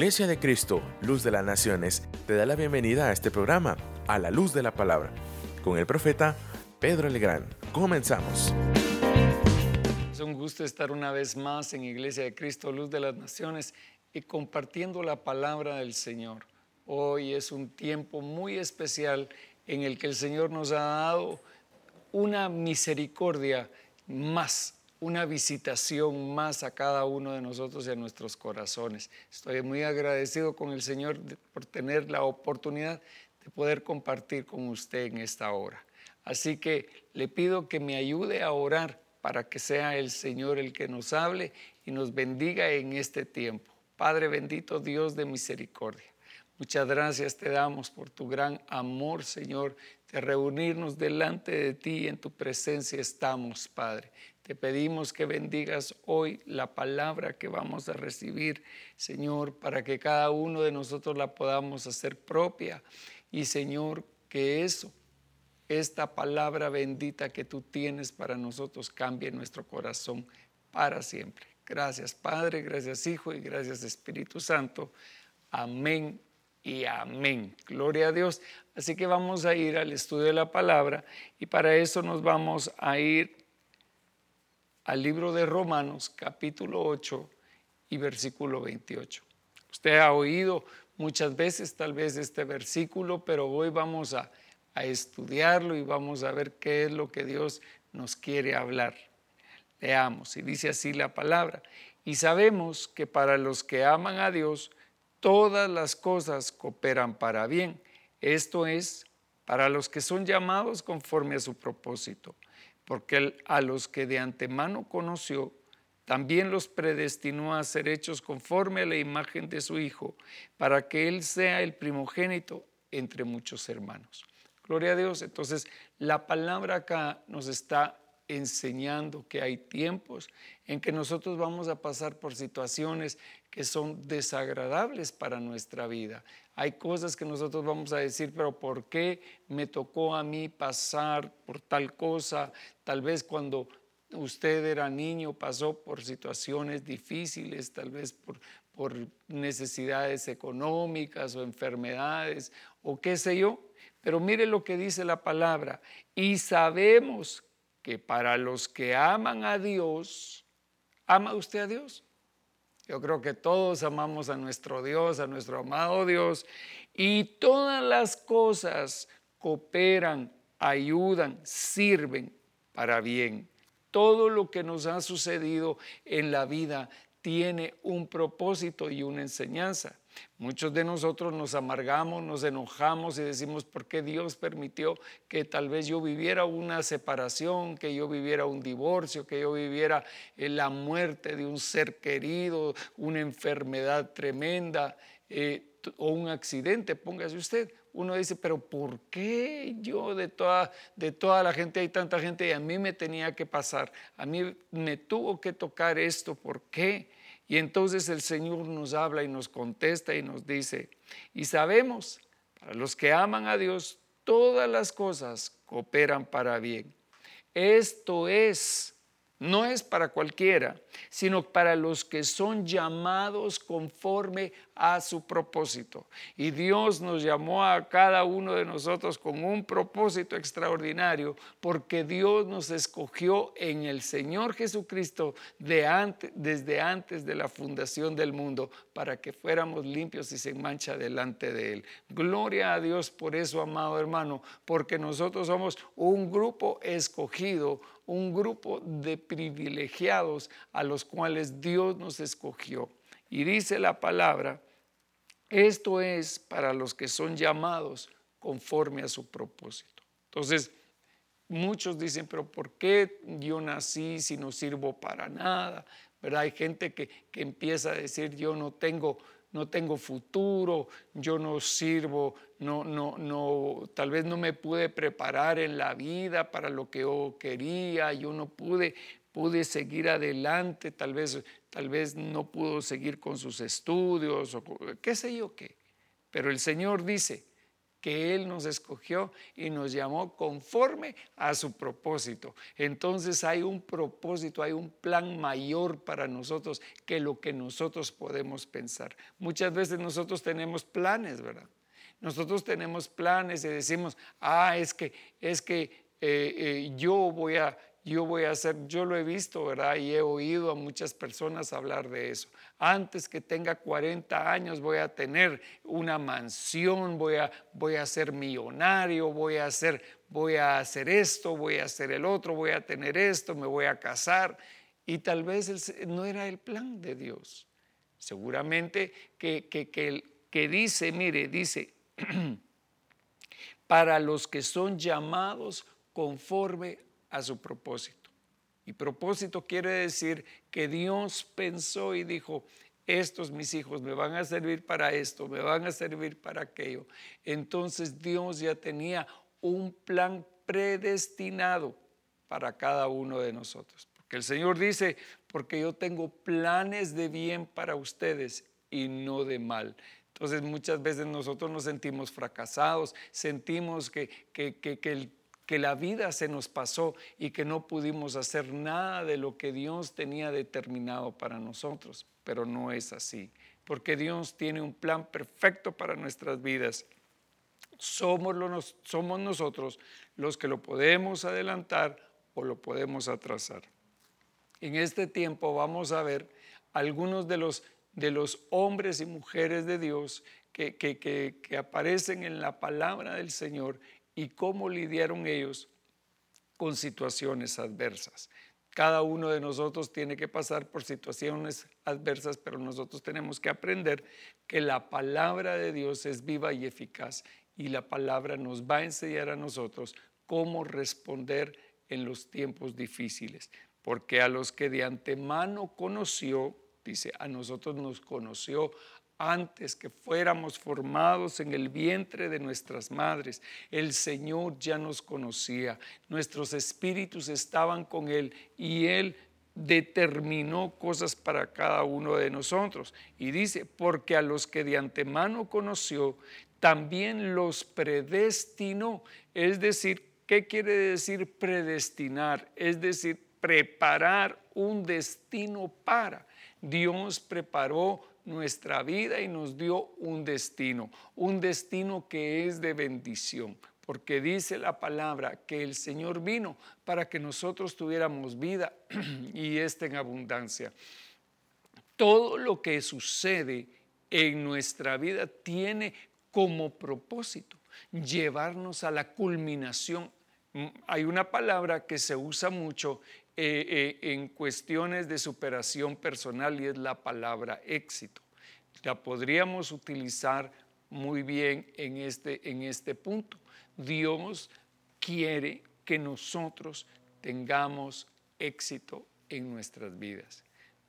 Iglesia de Cristo, Luz de las Naciones, te da la bienvenida a este programa, a la luz de la palabra, con el profeta Pedro Legrand. Comenzamos. Es un gusto estar una vez más en Iglesia de Cristo, Luz de las Naciones, y compartiendo la palabra del Señor. Hoy es un tiempo muy especial en el que el Señor nos ha dado una misericordia más una visitación más a cada uno de nosotros y a nuestros corazones. Estoy muy agradecido con el Señor por tener la oportunidad de poder compartir con usted en esta hora. Así que le pido que me ayude a orar para que sea el Señor el que nos hable y nos bendiga en este tiempo. Padre bendito, Dios de misericordia. Muchas gracias te damos por tu gran amor, Señor, de reunirnos delante de ti. En tu presencia estamos, Padre. Te pedimos que bendigas hoy la palabra que vamos a recibir, Señor, para que cada uno de nosotros la podamos hacer propia. Y Señor, que eso, esta palabra bendita que tú tienes para nosotros, cambie nuestro corazón para siempre. Gracias Padre, gracias Hijo y gracias Espíritu Santo. Amén y amén. Gloria a Dios. Así que vamos a ir al estudio de la palabra y para eso nos vamos a ir al libro de Romanos capítulo 8 y versículo 28. Usted ha oído muchas veces tal vez este versículo, pero hoy vamos a, a estudiarlo y vamos a ver qué es lo que Dios nos quiere hablar. Leamos, y dice así la palabra. Y sabemos que para los que aman a Dios, todas las cosas cooperan para bien. Esto es, para los que son llamados conforme a su propósito porque a los que de antemano conoció, también los predestinó a ser hechos conforme a la imagen de su Hijo, para que Él sea el primogénito entre muchos hermanos. Gloria a Dios. Entonces, la palabra acá nos está enseñando que hay tiempos en que nosotros vamos a pasar por situaciones que son desagradables para nuestra vida. Hay cosas que nosotros vamos a decir, pero ¿por qué me tocó a mí pasar por tal cosa? Tal vez cuando usted era niño pasó por situaciones difíciles, tal vez por, por necesidades económicas o enfermedades o qué sé yo. Pero mire lo que dice la palabra. Y sabemos que para los que aman a Dios, ¿ama usted a Dios? Yo creo que todos amamos a nuestro Dios, a nuestro amado Dios, y todas las cosas cooperan, ayudan, sirven para bien. Todo lo que nos ha sucedido en la vida tiene un propósito y una enseñanza. Muchos de nosotros nos amargamos, nos enojamos y decimos, ¿por qué Dios permitió que tal vez yo viviera una separación, que yo viviera un divorcio, que yo viviera eh, la muerte de un ser querido, una enfermedad tremenda eh, o un accidente? Póngase usted. Uno dice, pero ¿por qué yo de toda, de toda la gente hay tanta gente y a mí me tenía que pasar? A mí me tuvo que tocar esto, ¿por qué? Y entonces el Señor nos habla y nos contesta y nos dice, y sabemos, para los que aman a Dios, todas las cosas cooperan para bien. Esto es no es para cualquiera, sino para los que son llamados conforme a su propósito. Y Dios nos llamó a cada uno de nosotros con un propósito extraordinario, porque Dios nos escogió en el Señor Jesucristo desde antes de la fundación del mundo, para que fuéramos limpios y sin mancha delante de Él. Gloria a Dios por eso, amado hermano, porque nosotros somos un grupo escogido, un grupo de privilegiados a los cuales Dios nos escogió. Y dice la palabra, esto es para los que son llamados conforme a su propósito. Entonces, muchos dicen, pero ¿por qué yo nací si no sirvo para nada? ¿Verdad? Hay gente que, que empieza a decir, yo no tengo no tengo futuro, yo no sirvo, no, no, no, tal vez no me pude preparar en la vida para lo que yo quería, yo no pude, pude seguir adelante, tal vez, tal vez no pudo seguir con sus estudios, o qué sé yo qué. Pero el Señor dice, que Él nos escogió y nos llamó conforme a su propósito. Entonces hay un propósito, hay un plan mayor para nosotros que lo que nosotros podemos pensar. Muchas veces nosotros tenemos planes, ¿verdad? Nosotros tenemos planes y decimos, ah, es que, es que eh, eh, yo voy a yo voy a hacer, yo lo he visto, ¿verdad? Y he oído a muchas personas hablar de eso. Antes que tenga 40 años voy a tener una mansión, voy a, voy a ser millonario, voy a hacer, voy a hacer esto, voy a hacer el otro, voy a tener esto, me voy a casar. Y tal vez no era el plan de Dios. Seguramente que, que, que, que dice, mire, dice, para los que son llamados conforme a su propósito. Y propósito quiere decir que Dios pensó y dijo, estos mis hijos me van a servir para esto, me van a servir para aquello. Entonces Dios ya tenía un plan predestinado para cada uno de nosotros. Porque el Señor dice, porque yo tengo planes de bien para ustedes y no de mal. Entonces muchas veces nosotros nos sentimos fracasados, sentimos que, que, que, que la vida se nos pasó y que no pudimos hacer nada de lo que Dios tenía determinado para nosotros. Pero no es así, porque Dios tiene un plan perfecto para nuestras vidas. Somos, somos nosotros los que lo podemos adelantar o lo podemos atrasar. En este tiempo vamos a ver algunos de los, de los hombres y mujeres de Dios que, que, que aparecen en la palabra del Señor y cómo lidiaron ellos con situaciones adversas. Cada uno de nosotros tiene que pasar por situaciones adversas, pero nosotros tenemos que aprender que la palabra de Dios es viva y eficaz y la palabra nos va a enseñar a nosotros cómo responder en los tiempos difíciles. Porque a los que de antemano conoció, dice, a nosotros nos conoció antes que fuéramos formados en el vientre de nuestras madres. El Señor ya nos conocía, nuestros espíritus estaban con Él y Él determinó cosas para cada uno de nosotros. Y dice, porque a los que de antemano conoció, también los predestinó. Es decir, ¿qué quiere decir predestinar? Es decir, preparar un destino para. Dios preparó nuestra vida y nos dio un destino, un destino que es de bendición, porque dice la palabra que el Señor vino para que nosotros tuviéramos vida y esta en abundancia. Todo lo que sucede en nuestra vida tiene como propósito llevarnos a la culminación. Mm, hay una palabra que se usa mucho eh, eh, en cuestiones de superación personal y es la palabra éxito. La podríamos utilizar muy bien en este, en este punto. Dios quiere que nosotros tengamos éxito en nuestras vidas.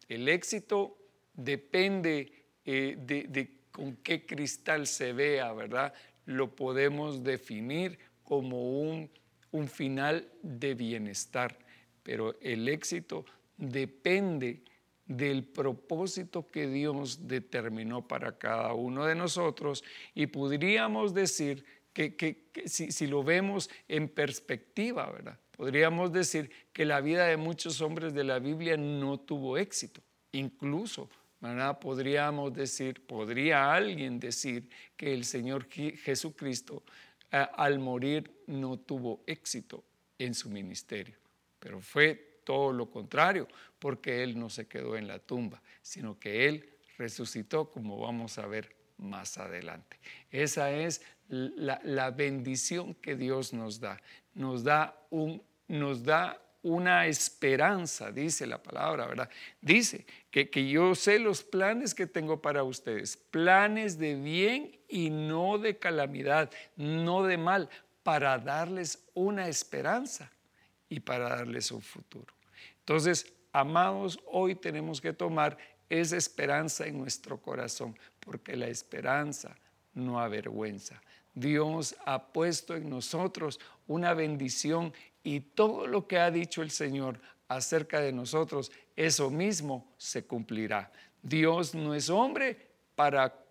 El éxito depende eh, de, de con qué cristal se vea, ¿verdad? Lo podemos definir como un, un final de bienestar pero el éxito depende del propósito que Dios determinó para cada uno de nosotros y podríamos decir que, si, lo vemos en perspectiva, ¿verdad? Podríamos decir que la vida de muchos hombres de la Biblia no tuvo éxito. Incluso, ¿verdad? Podríamos decir, podría alguien decir que el Señor Jesucristo al morir no tuvo éxito en su ministerio. Pero fue todo lo contrario, porque Él no se quedó en la tumba, sino que Él resucitó, como vamos a ver más adelante. Esa es la, bendición que Dios nos da. Nos da, un, nos da una esperanza, dice la palabra, ¿verdad? Dice que, que, yo sé los planes que tengo para ustedes, planes de bien y no de calamidad, no de mal, para darles una esperanza y para darles un futuro. Entonces, amados, hoy tenemos que tomar esa esperanza en nuestro corazón, porque la esperanza no avergüenza. Dios ha puesto en nosotros una bendición y todo lo que ha dicho el Señor acerca de nosotros, eso mismo se cumplirá. Dios no es hombre para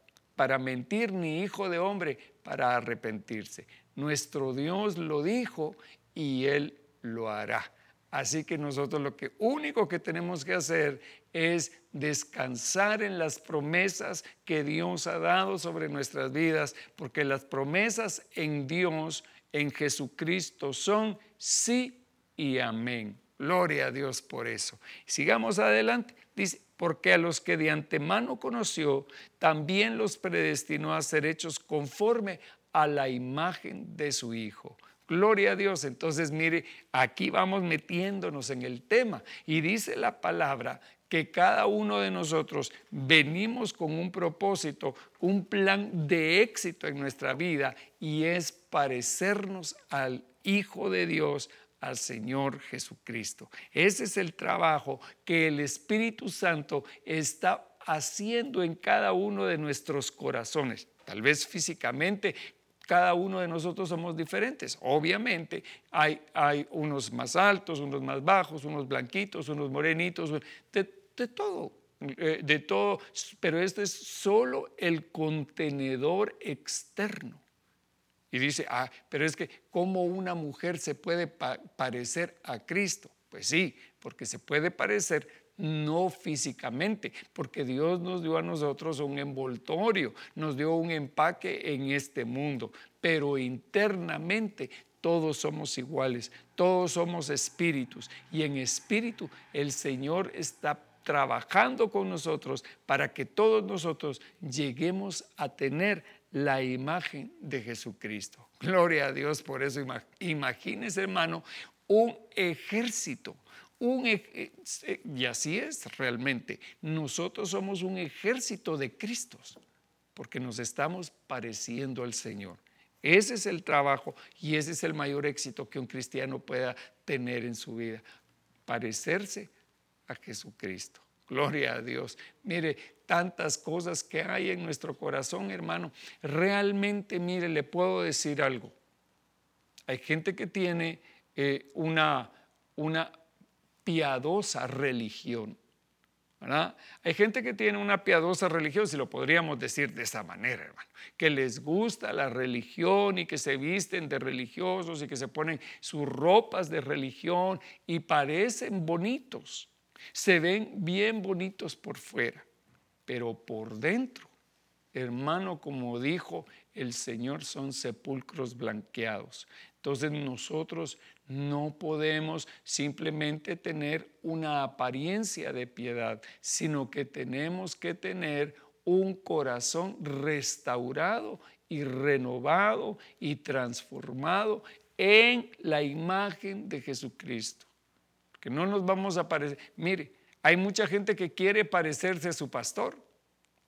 para mentir, ni hijo de hombre para arrepentirse. Nuestro Dios lo dijo y Él lo hará. Así que nosotros lo que único que tenemos que hacer es descansar en las promesas que Dios ha dado sobre nuestras vidas, porque las promesas en Dios, en Jesucristo, son sí y amén. Gloria a Dios por eso. Sigamos adelante. Dice, porque a los que de antemano conoció, también los predestinó a ser hechos conforme a la imagen de su Hijo Gloria a Dios. Entonces, mire, aquí vamos metiéndonos en el tema. Y dice la palabra que cada uno de nosotros venimos con un propósito, un plan de éxito en nuestra vida y es parecernos al Hijo de Dios, al Señor Jesucristo. Ese es el trabajo que el Espíritu Santo está haciendo en cada uno de nuestros corazones. Tal vez físicamente cada uno de nosotros somos diferentes. Obviamente hay, hay unos más altos, unos más bajos, unos blanquitos, unos morenitos, de, todo, eh, de todo, pero este es solo el contenedor externo. Y dice, ah, pero es que ¿cómo una mujer se puede parecer a Cristo? Pues sí, porque se puede parecer no físicamente, porque Dios nos dio a nosotros un envoltorio, nos dio un empaque en este mundo, pero internamente todos somos iguales, todos somos espíritus y en espíritu el Señor está trabajando con nosotros para que todos nosotros lleguemos a tener la imagen de Jesucristo. Gloria a Dios por eso. Imagínese, hermano, un ejército un, eh, y así es realmente. Nosotros somos un ejército de Cristos porque nos estamos pareciendo al Señor. Ese es el trabajo y ese es el mayor éxito que un cristiano pueda tener en su vida. Parecerse a Jesucristo. Gloria a Dios. Mire, tantas cosas que hay en nuestro corazón, hermano. Realmente, mire, le puedo decir algo. Hay gente que tiene eh, una, una piadosa religión. Hay gente que tiene una piadosa religión, si lo podríamos decir de esa manera, hermano, que les gusta la religión y que se visten de religiosos y que se ponen sus ropas de religión y parecen bonitos, se ven bien bonitos por fuera, pero por dentro, hermano, como dijo el Señor, son sepulcros blanqueados. Entonces nosotros no podemos simplemente tener una apariencia de piedad, sino que tenemos que tener un corazón restaurado y renovado y transformado en la imagen de Jesucristo. Que no nos vamos a parecer. Mire, hay mucha gente que quiere parecerse a su pastor.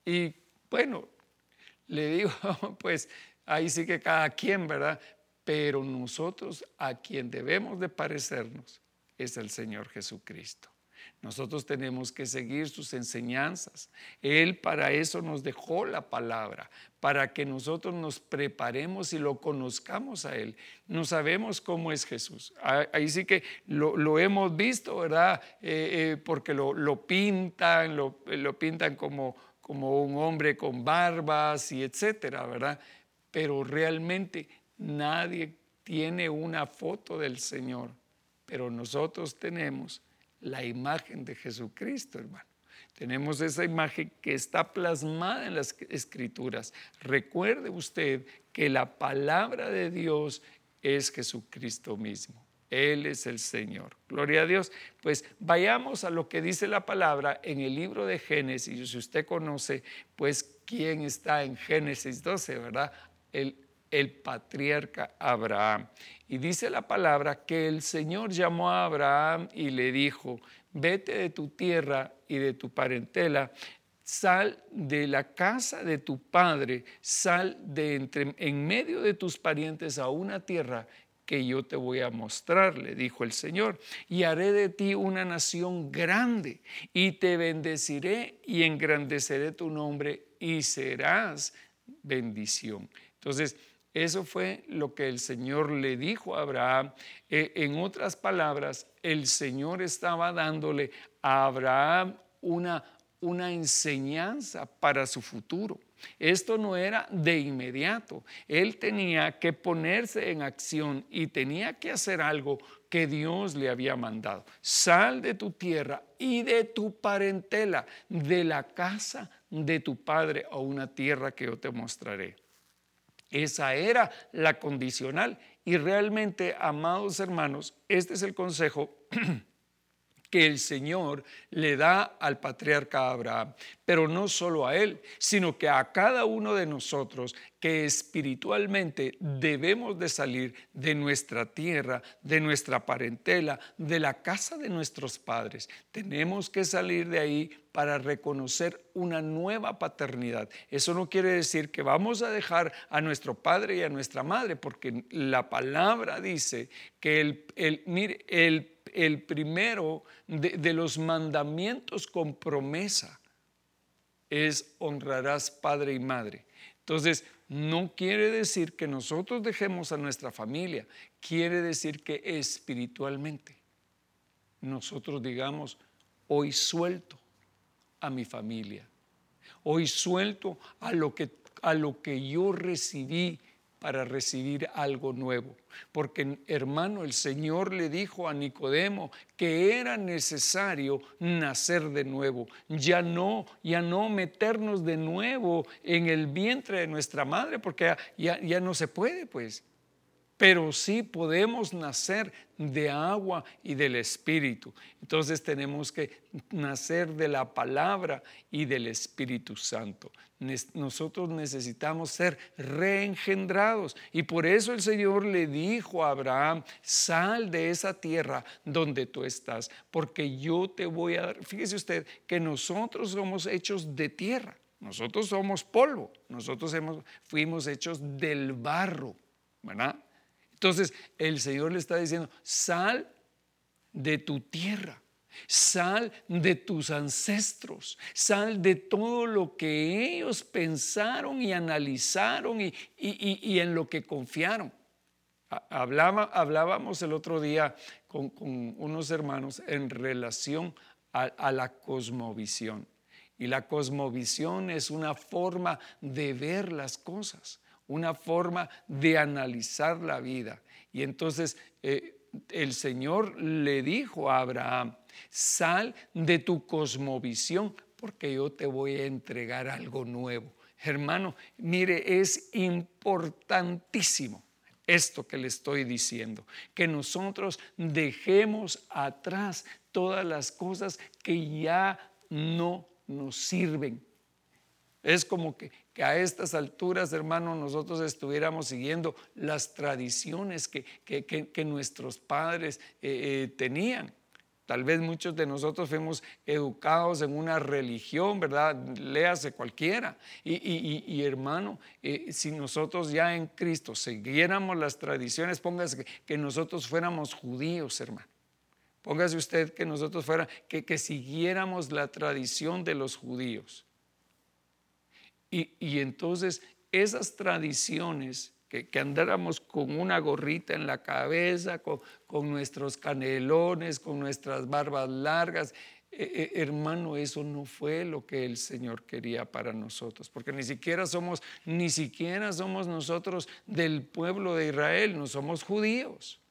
Y bueno, le digo, pues ahí sí que cada quien, ¿verdad? pero nosotros a quien debemos de parecernos es el Señor Jesucristo. Nosotros tenemos que seguir sus enseñanzas. Él para eso nos dejó la palabra, para que nosotros nos preparemos y lo conozcamos a Él. No sabemos cómo es Jesús. Ahí sí que lo, hemos visto, ¿verdad? Eh, eh, porque lo, pintan, lo pintan como, como un hombre con barbas y etcétera, ¿verdad? Pero realmente Nadie tiene una foto del Señor, pero nosotros tenemos la imagen de Jesucristo, hermano. Tenemos esa imagen que está plasmada en las escrituras. Recuerde usted que la palabra de Dios es Jesucristo mismo. Él es el Señor. Gloria a Dios. Pues vayamos a lo que dice la palabra en el libro de Génesis. Si usted conoce, pues quién está en Génesis 12, ¿verdad? El el patriarca Abraham. Y dice la palabra que el Señor llamó a Abraham y le dijo, vete de tu tierra y de tu parentela, sal de la casa de tu padre, sal de entre, en medio de tus parientes a una tierra que yo te voy a mostrar, le dijo el Señor, y haré de ti una nación grande, y te bendeciré y engrandeceré tu nombre, y serás bendición. Entonces, eso fue lo que el Señor le dijo a Abraham. E, en otras palabras, el Señor estaba dándole a Abraham una, una enseñanza para su futuro. Esto no era de inmediato. Él tenía que ponerse en acción y tenía que hacer algo que Dios le había mandado. Sal de tu tierra y de tu parentela, de la casa de tu padre a una tierra que yo te mostraré. Esa era la condicional. Y realmente, amados hermanos, este es el consejo que el Señor le da al patriarca Abraham, pero no solo a él, sino que a cada uno de nosotros que espiritualmente debemos de salir de nuestra tierra, de nuestra parentela, de la casa de nuestros padres. Tenemos que salir de ahí para reconocer una nueva paternidad. Eso no quiere decir que vamos a dejar a nuestro padre y a nuestra madre, porque la palabra dice que el, el, el el primero de, los mandamientos con promesa es honrarás padre y madre. Entonces, no quiere decir que nosotros dejemos a nuestra familia, quiere decir que espiritualmente nosotros digamos, hoy suelto a mi familia, hoy suelto a lo que, a lo que yo recibí para recibir algo nuevo. Porque hermano, el Señor le dijo a Nicodemo que era necesario nacer de nuevo, ya no, ya no meternos de nuevo en el vientre de nuestra madre, porque ya, ya no se puede, pues pero sí podemos nacer de agua y del Espíritu. Entonces tenemos que nacer de la palabra y del Espíritu Santo. Nosotros necesitamos ser reengendrados y por eso el Señor le dijo a Abraham, sal de esa tierra donde tú estás, porque yo te voy a dar, fíjese usted que nosotros somos hechos de tierra. Nosotros somos polvo, nosotros hemos, fuimos hechos del barro, ¿verdad? Entonces el Señor le está diciendo, sal de tu tierra. Sal de tus ancestros, sal de todo lo que ellos pensaron y analizaron y, en lo que confiaron. hablábamos el otro día con, unos hermanos en relación a la cosmovisión. Y la cosmovisión es una forma de ver las cosas una forma de analizar la vida. Y entonces eh, el Señor le dijo a Abraham, sal de tu cosmovisión porque yo te voy a entregar algo nuevo. Hermano, mire, es importantísimo esto que le estoy diciendo, que nosotros dejemos atrás todas las cosas que ya no nos sirven. Es como que que a estas alturas, hermano, nosotros estuviéramos siguiendo las tradiciones que, nuestros padres eh, eh, tenían. Tal vez muchos de nosotros fuimos educados en una religión, ¿verdad? Léase cualquiera. Y, hermano, eh, si nosotros ya en Cristo siguiéramos las tradiciones, póngase que, nosotros fuéramos judíos, hermano. Póngase usted que nosotros fuera, que, que siguiéramos la tradición de los judíos. Y, entonces esas tradiciones, que, andáramos con una gorrita en la cabeza, con, nuestros canelones, con nuestras barbas largas, eh, eh, hermano, eso no fue lo que el Señor quería para nosotros, porque ni siquiera somos, ni siquiera somos nosotros del pueblo de Israel, no somos judíos.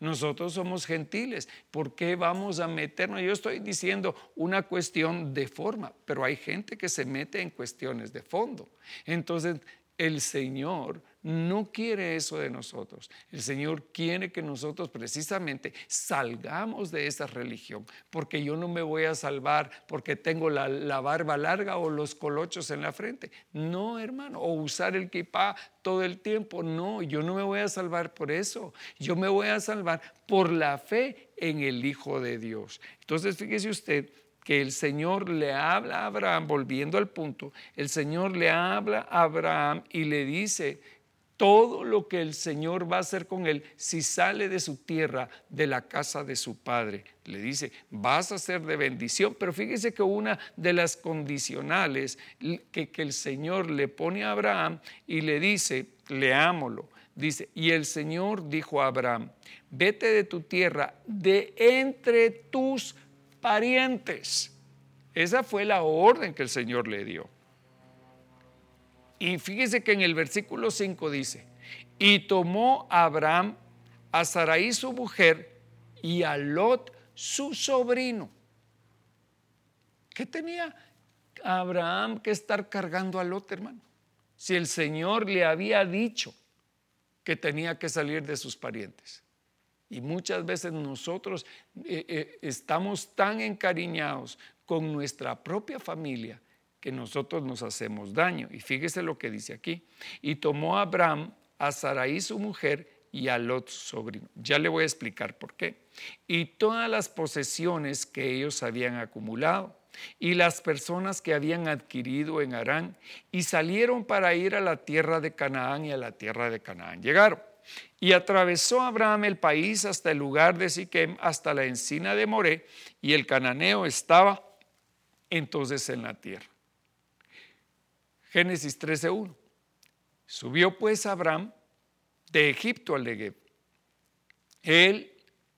Nosotros somos gentiles. ¿Por qué vamos a meternos? Yo estoy diciendo una cuestión de forma, pero hay gente que se mete en cuestiones de fondo. Entonces, el Señor no quiere eso de nosotros. El Señor quiere que nosotros precisamente salgamos de esa religión, porque yo no me voy a salvar porque tengo la, barba larga o los colochos en la frente. No, hermano, o usar el kipá todo el tiempo. No, yo no me voy a salvar por eso. Yo me voy a salvar por la fe en el Hijo de Dios. Entonces, fíjese usted que el Señor le habla a Abraham, volviendo al punto, el Señor le habla a Abraham y le dice, todo lo que el Señor va a hacer con él si sale de su tierra, de la casa de su padre. Le dice, vas a ser de bendición, pero fíjese que una de las condicionales que, que el Señor le pone a Abraham y le dice, leámoslo, dice, y el Señor dijo a Abraham, vete de tu tierra, de entre tus parientes. Esa fue la orden que el Señor le dio. Y fíjese que en el versículo 5 dice, y tomó a Abraham a Sarai su mujer y a Lot su sobrino. ¿Qué tenía Abraham que estar cargando a Lot, hermano? Si el Señor le había dicho que tenía que salir de sus parientes. Y muchas veces nosotros eh, eh, estamos tan encariñados con nuestra propia familia que nosotros nos hacemos daño. Y fíjese lo que dice aquí. Y tomó a Abraham a Sarai su mujer y a Lot su sobrino. Ya le voy a explicar por qué. Y todas las posesiones que ellos habían acumulado y las personas que habían adquirido en Arán y salieron para ir a la tierra de Canaán y a la tierra de Canaán llegaron. Y atravesó Abraham el país hasta el lugar de Siquem, hasta la encina de Moré, y el cananeo estaba entonces en la tierra. Génesis 13:1. Subió pues Abraham de Egipto al Negev. Él,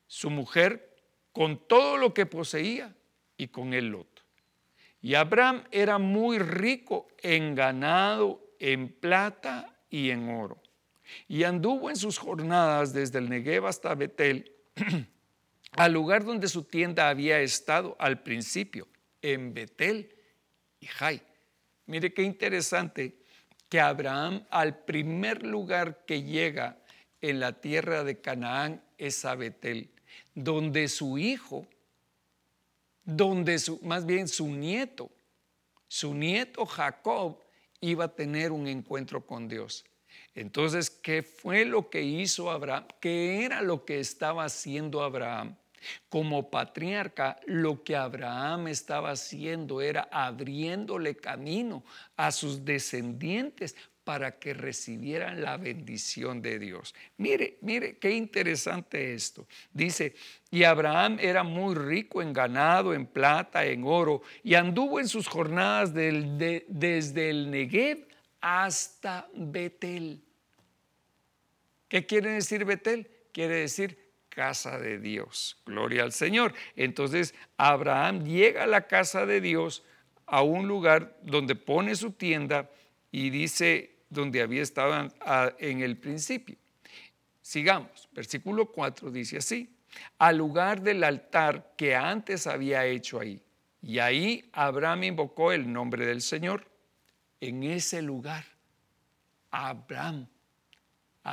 su mujer, con todo lo que poseía y con él Lot. Y Abraham era muy rico en ganado, en plata y en oro. Y anduvo en sus jornadas desde el Negev hasta Betel, al lugar donde su tienda había estado al principio, en Betel y Jai. Mire qué interesante que Abraham al primer lugar que llega en la tierra de Canaán es a donde su hijo, donde su, más bien su nieto, su nieto Jacob iba a tener un encuentro con Dios. Entonces, ¿qué fue lo que hizo Abraham? ¿Qué era lo que estaba haciendo Abraham? Como patriarca, lo que Abraham estaba haciendo era abriéndole camino a sus descendientes para que recibieran la bendición de Dios. Mire, mire qué interesante esto. Dice, y Abraham era muy rico en ganado, en plata, en oro, y anduvo en sus jornadas desde el Negev hasta Betel. ¿Qué quiere decir Betel? Quiere decir casa de Dios. Gloria al Señor. Entonces Abraham llega a la casa de Dios, a un lugar donde pone su tienda y dice donde había estado en el principio. Sigamos, versículo 4 dice así, al lugar del altar que antes había hecho ahí. Y ahí Abraham invocó el nombre del Señor. En ese lugar, Abraham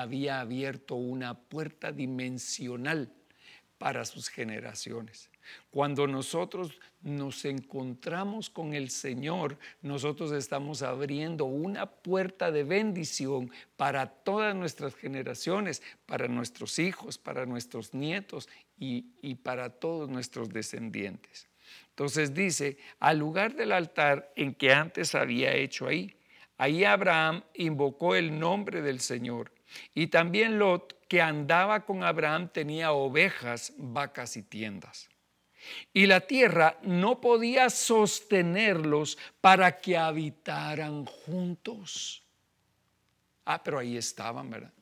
había abierto una puerta dimensional para sus generaciones. Cuando nosotros nos encontramos con el Señor, nosotros estamos abriendo una puerta de bendición para todas nuestras generaciones, para nuestros hijos, para nuestros nietos y, y para todos nuestros descendientes. Entonces dice, al lugar del altar en que antes había hecho ahí, ahí Abraham invocó el nombre del Señor y también Lot, que andaba con Abraham, tenía ovejas, vacas y tiendas. Y la tierra no podía sostenerlos para que habitaran juntos. Ah, pero ahí estaban, ¿verdad?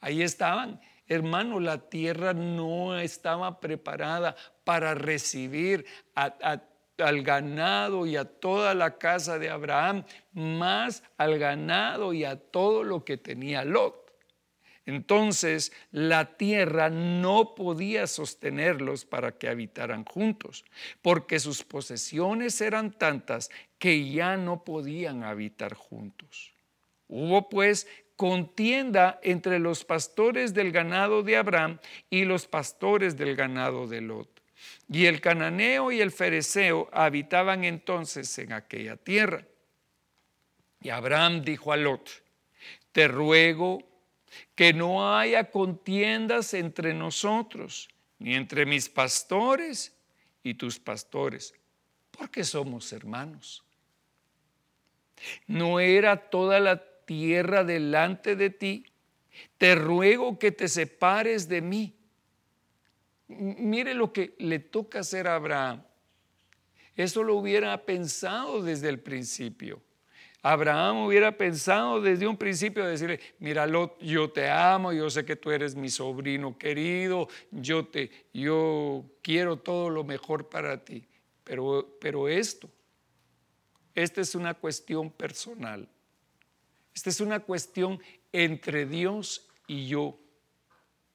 Ahí estaban. Hermano, la tierra no estaba preparada para recibir al ganado y a toda la casa de Abraham, más al ganado y a todo lo que tenía Lot. Entonces la tierra no podía sostenerlos para que habitaran juntos, porque sus posesiones eran tantas que ya no podían habitar juntos. Hubo pues contienda entre los pastores del ganado de Abraham y los pastores del ganado de Lot. Y el cananeo y el fereceo habitaban entonces en aquella tierra. Y Abraham dijo a Lot, te ruego que no haya contiendas entre nosotros, ni entre mis pastores y tus pastores, porque somos hermanos. No era toda la tierra delante de ti, te ruego que te separes de mí. Mire lo que le toca hacer a Abraham. Eso lo hubiera pensado desde el principio. Abraham hubiera pensado desde un principio decirle, mira yo te amo, yo sé que tú eres mi sobrino querido, yo te yo quiero todo lo mejor para ti. pero, pero esto, esta es una cuestión personal. Esta es una cuestión entre Dios y yo.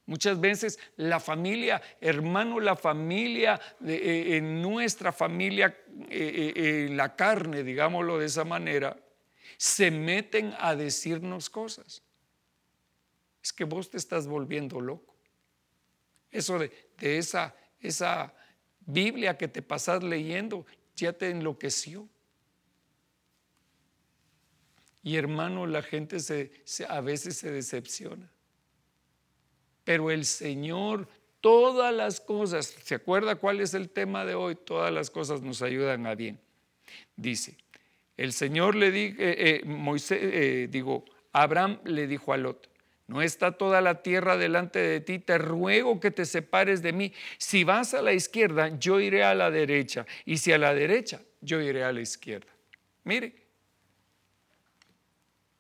Muchas veces la familia, hermano, la familia, eh, en nuestra familia, eh, eh, la carne, digámoslo de esa manera, se meten a decirnos cosas. Es que vos te estás volviendo loco. Eso de, de esa, esa Biblia que te pasas leyendo ya te enloqueció. Y hermano, la gente se, a veces se decepciona. Pero el Señor, todas las cosas, ¿se acuerda cuál es el tema de hoy? Todas las cosas nos ayudan a bien. Dice, el Señor le dijo, eh, eh, Moisés, eh, digo, Abraham le dijo a Lot, no está toda la tierra delante de ti, te ruego que te separes de mí. Si vas a la izquierda, yo iré a la derecha, y si a la derecha, yo iré a la izquierda. Mire,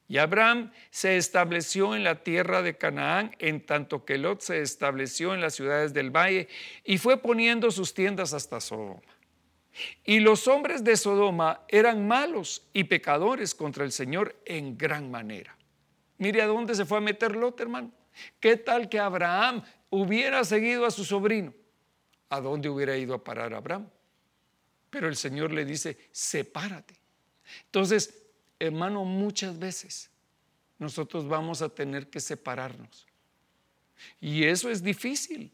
y Abraham se estableció en la tierra de Canaán, en tanto que Lot se estableció en las ciudades del valle y fue poniendo sus tiendas hasta Sodoma. Y los hombres de Sodoma eran malos y pecadores contra el Señor en gran manera. Mire a dónde se fue a meter Lot, hermano. ¿Qué tal que Abraham hubiera seguido a su sobrino? ¿A dónde hubiera ido a parar Abraham? Pero el Señor le dice, sepárate. Entonces, hermano, muchas veces nosotros vamos a tener que separarnos. Y eso es difícil.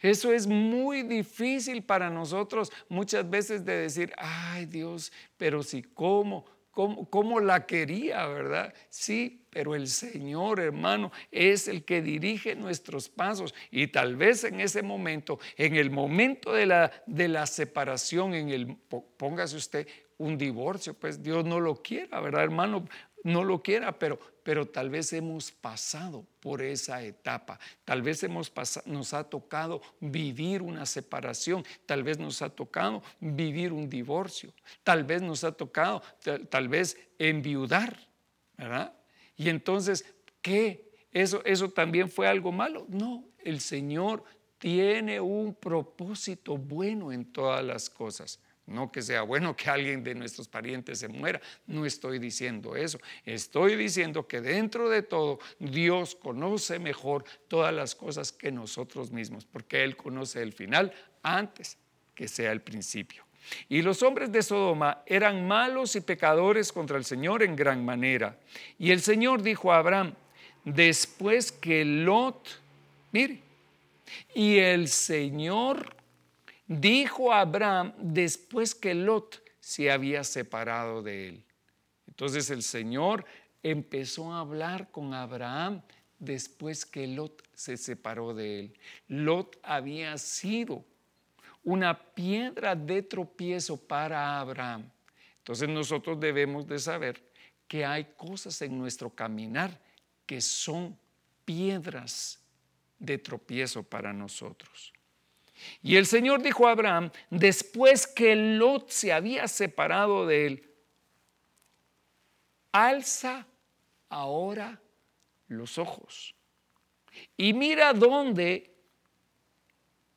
Eso es muy difícil para nosotros muchas veces de decir, ay Dios, pero si cómo, cómo, la quería, ¿verdad? Sí, pero el Señor, hermano, es el que dirige nuestros pasos. Y tal vez en ese momento, en el momento de la, de la separación, en el, póngase usted un divorcio, pues Dios no lo quiera, ¿verdad, hermano? No lo quiera, pero, pero tal vez hemos pasado por esa etapa. Tal vez hemos pasado, nos ha tocado vivir una separación, tal vez nos ha tocado vivir un divorcio, tal vez nos ha tocado, tal, vez enviudar, ¿verdad? Y entonces, ¿qué? ¿Eso, ¿Eso también fue algo malo? No, el Señor tiene un propósito bueno en todas las cosas. No que sea bueno que alguien de nuestros parientes se muera, no estoy diciendo eso. Estoy diciendo que dentro de todo Dios conoce mejor todas las cosas que nosotros mismos, porque Él conoce el final antes que sea el principio. Y los hombres de Sodoma eran malos y pecadores contra el Señor en gran manera. Y el Señor dijo a Abraham, después que Lot, mire, y el Señor dijo a Abraham después que Lot se había separado de él. Entonces el Señor empezó a hablar con Abraham después que Lot se separó de él. Lot había sido una piedra de tropiezo para Abraham. Entonces nosotros debemos de saber que hay cosas en nuestro caminar que son piedras de tropiezo para nosotros. Y el Señor dijo a Abraham, después que Lot se había separado de él, alza ahora los ojos y mira dónde,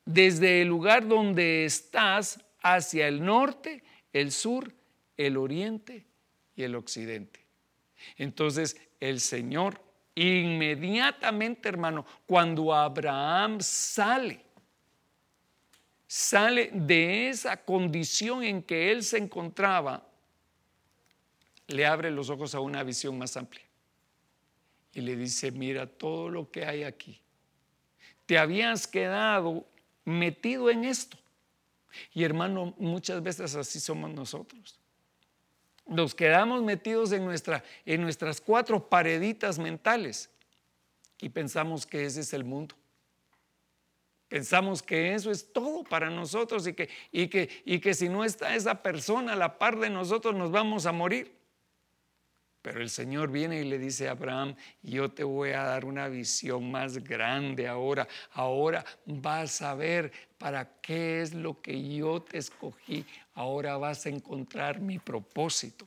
desde el lugar donde estás, hacia el norte, el sur, el oriente y el occidente. Entonces el Señor inmediatamente, hermano, cuando Abraham sale sale de esa condición en que él se encontraba, le abre los ojos a una visión más amplia y le dice, mira todo lo que hay aquí. Te habías quedado metido en esto. Y hermano, muchas veces así somos nosotros. Nos quedamos metidos en, nuestra, en nuestras cuatro pareditas mentales y pensamos que ese es el mundo. Pensamos que eso es todo para nosotros y que, y, que, y que si no está esa persona a la par de nosotros nos vamos a morir. Pero el Señor viene y le dice a Abraham, yo te voy a dar una visión más grande ahora. Ahora vas a ver para qué es lo que yo te escogí. Ahora vas a encontrar mi propósito.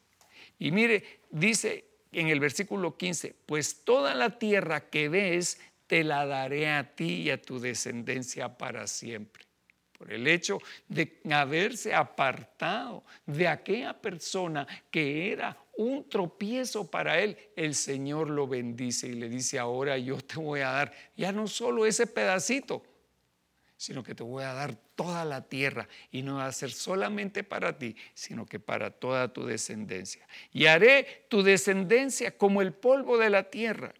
Y mire, dice en el versículo 15, pues toda la tierra que ves te la daré a ti y a tu descendencia para siempre. por el hecho de haberse apartado de aquella persona que era un tropiezo para él, el Señor lo bendice y le dice, ahora yo te voy a dar ya no solo ese pedacito, sino que te voy a dar toda la tierra y no va a ser solamente para ti, sino que para toda tu descendencia. Y haré tu descendencia como el polvo de la tierra,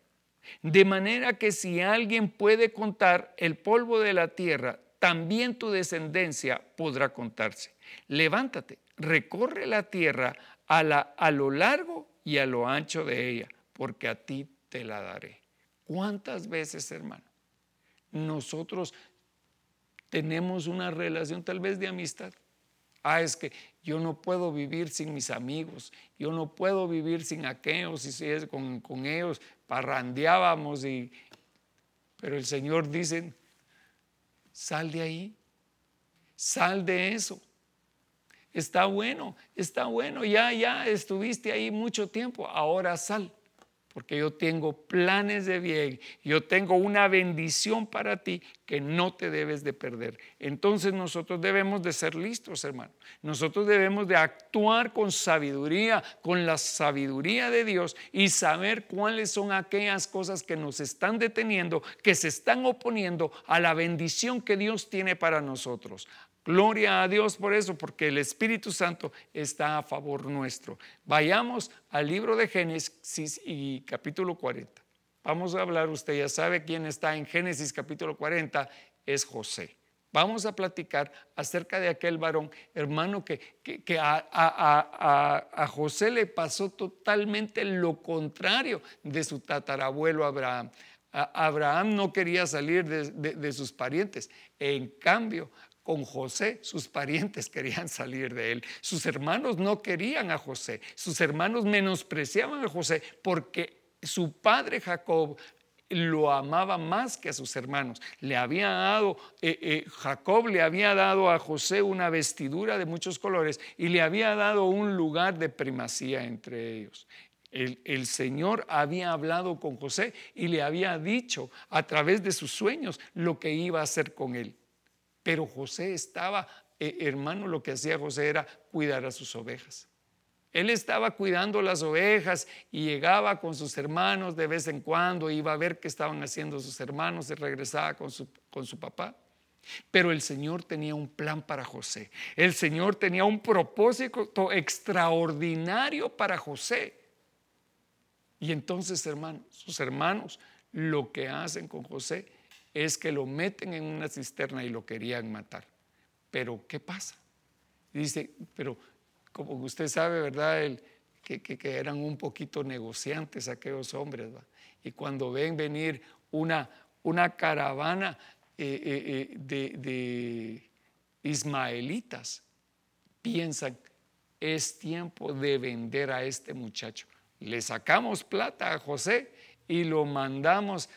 de manera que si alguien puede contar el polvo de la tierra, también tu descendencia podrá contarse. Levántate, recorre la tierra a, la, a lo largo y a lo ancho de ella, porque a ti te la daré. ¿Cuántas veces, hermano? Nosotros tenemos una relación tal vez de amistad. Ah, es que yo no puedo vivir sin mis amigos, yo no puedo vivir sin aquellos y si es con, con ellos parrandeábamos y pero el Señor dice, Sal de ahí, sal de eso. Está bueno, está bueno, ya, ya estuviste ahí mucho tiempo, ahora sal porque yo tengo planes de bien, yo tengo una bendición para ti que no te debes de perder. Entonces nosotros debemos de ser listos, hermano. Nosotros debemos de actuar con sabiduría, con la sabiduría de Dios y saber cuáles son aquellas cosas que nos están deteniendo, que se están oponiendo a la bendición que Dios tiene para nosotros. Gloria a Dios por eso, porque el Espíritu Santo está a favor nuestro. Vayamos al libro de Génesis y capítulo 40. Vamos a hablar, usted ya sabe quién está en Génesis capítulo 40, es José. Vamos a platicar acerca de aquel varón, hermano, que, a, José le pasó totalmente lo contrario de su tatarabuelo Abraham. Abraham no quería salir de, de sus parientes. En cambio, con José, sus parientes querían salir de él. Sus hermanos no querían a José. Sus hermanos menospreciaban a José porque su padre Jacob lo amaba más que a sus hermanos. Le había dado, eh, eh, Jacob le había dado a José una vestidura de muchos colores y le había dado un lugar de primacía entre ellos. El, el, Señor había hablado con José y le había dicho a través de sus sueños lo que iba a hacer con él. Pero José estaba, eh, hermano, lo que hacía José era cuidar a sus ovejas. Él estaba cuidando las ovejas y llegaba con sus hermanos de vez en cuando, iba a ver qué estaban haciendo sus hermanos y regresaba con su, con su papá. Pero el Señor tenía un plan para José. El Señor tenía un propósito extraordinario para José. Y entonces, hermanos, sus hermanos lo que hacen con José es que lo meten en una cisterna y lo querían matar. Pero, ¿qué pasa? Dice, pero como usted sabe, ¿verdad? El, que, eran un poquito negociantes aquellos hombres, Y cuando ven venir una, una caravana eh, eh, eh, de, de ismaelitas, piensan, es tiempo de vender a este muchacho. Le sacamos plata a José y lo mandamos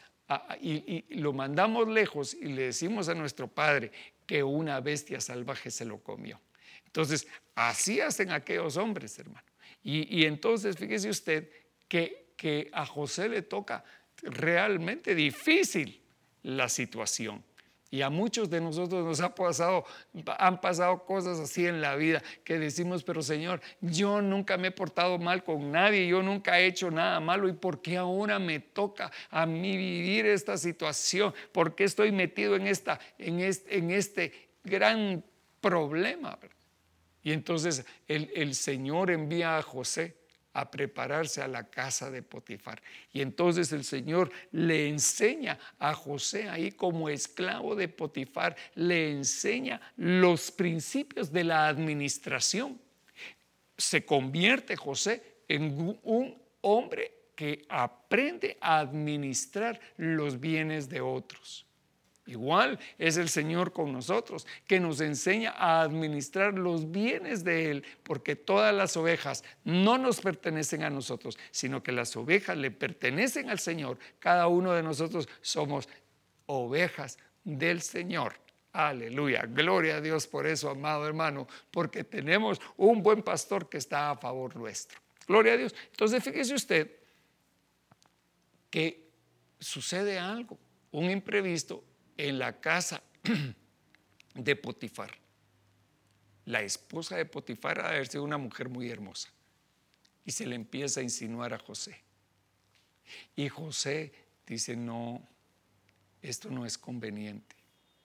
y, lo mandamos lejos y le decimos a nuestro padre que una bestia salvaje se lo comió. Entonces, así hacen aquellos hombres, hermano. Y, entonces, fíjese usted que, que a José le toca realmente difícil la situación. Y a muchos de nosotros nos ha pasado, han pasado cosas así en la vida que decimos, pero Señor, yo nunca me he portado mal con nadie, yo nunca he hecho nada malo. ¿Y por qué ahora me toca a mí vivir esta situación? ¿Por qué estoy metido en, esta, en, este, gran problema? Y entonces el Señor envía a José a prepararse a la casa de Potifar. Y entonces el Señor le enseña a José ahí como esclavo de Potifar, le enseña los principios de la administración. Se convierte José en un hombre que aprende a administrar los bienes de otros. Igual es el Señor con nosotros, que nos enseña a administrar los bienes de Él, porque todas las ovejas no nos pertenecen a nosotros, sino que las ovejas le pertenecen al Señor. Cada uno de nosotros somos ovejas del Señor. Aleluya, gloria a Dios por eso, amado hermano, porque tenemos un buen pastor que está a favor nuestro. Gloria a Dios. Entonces, fíjese usted que sucede algo, un imprevisto en la casa de Potifar. La esposa de Potifar ha de haber sido una mujer muy hermosa. Y se le empieza a insinuar a José. Y José dice, no, esto no es conveniente.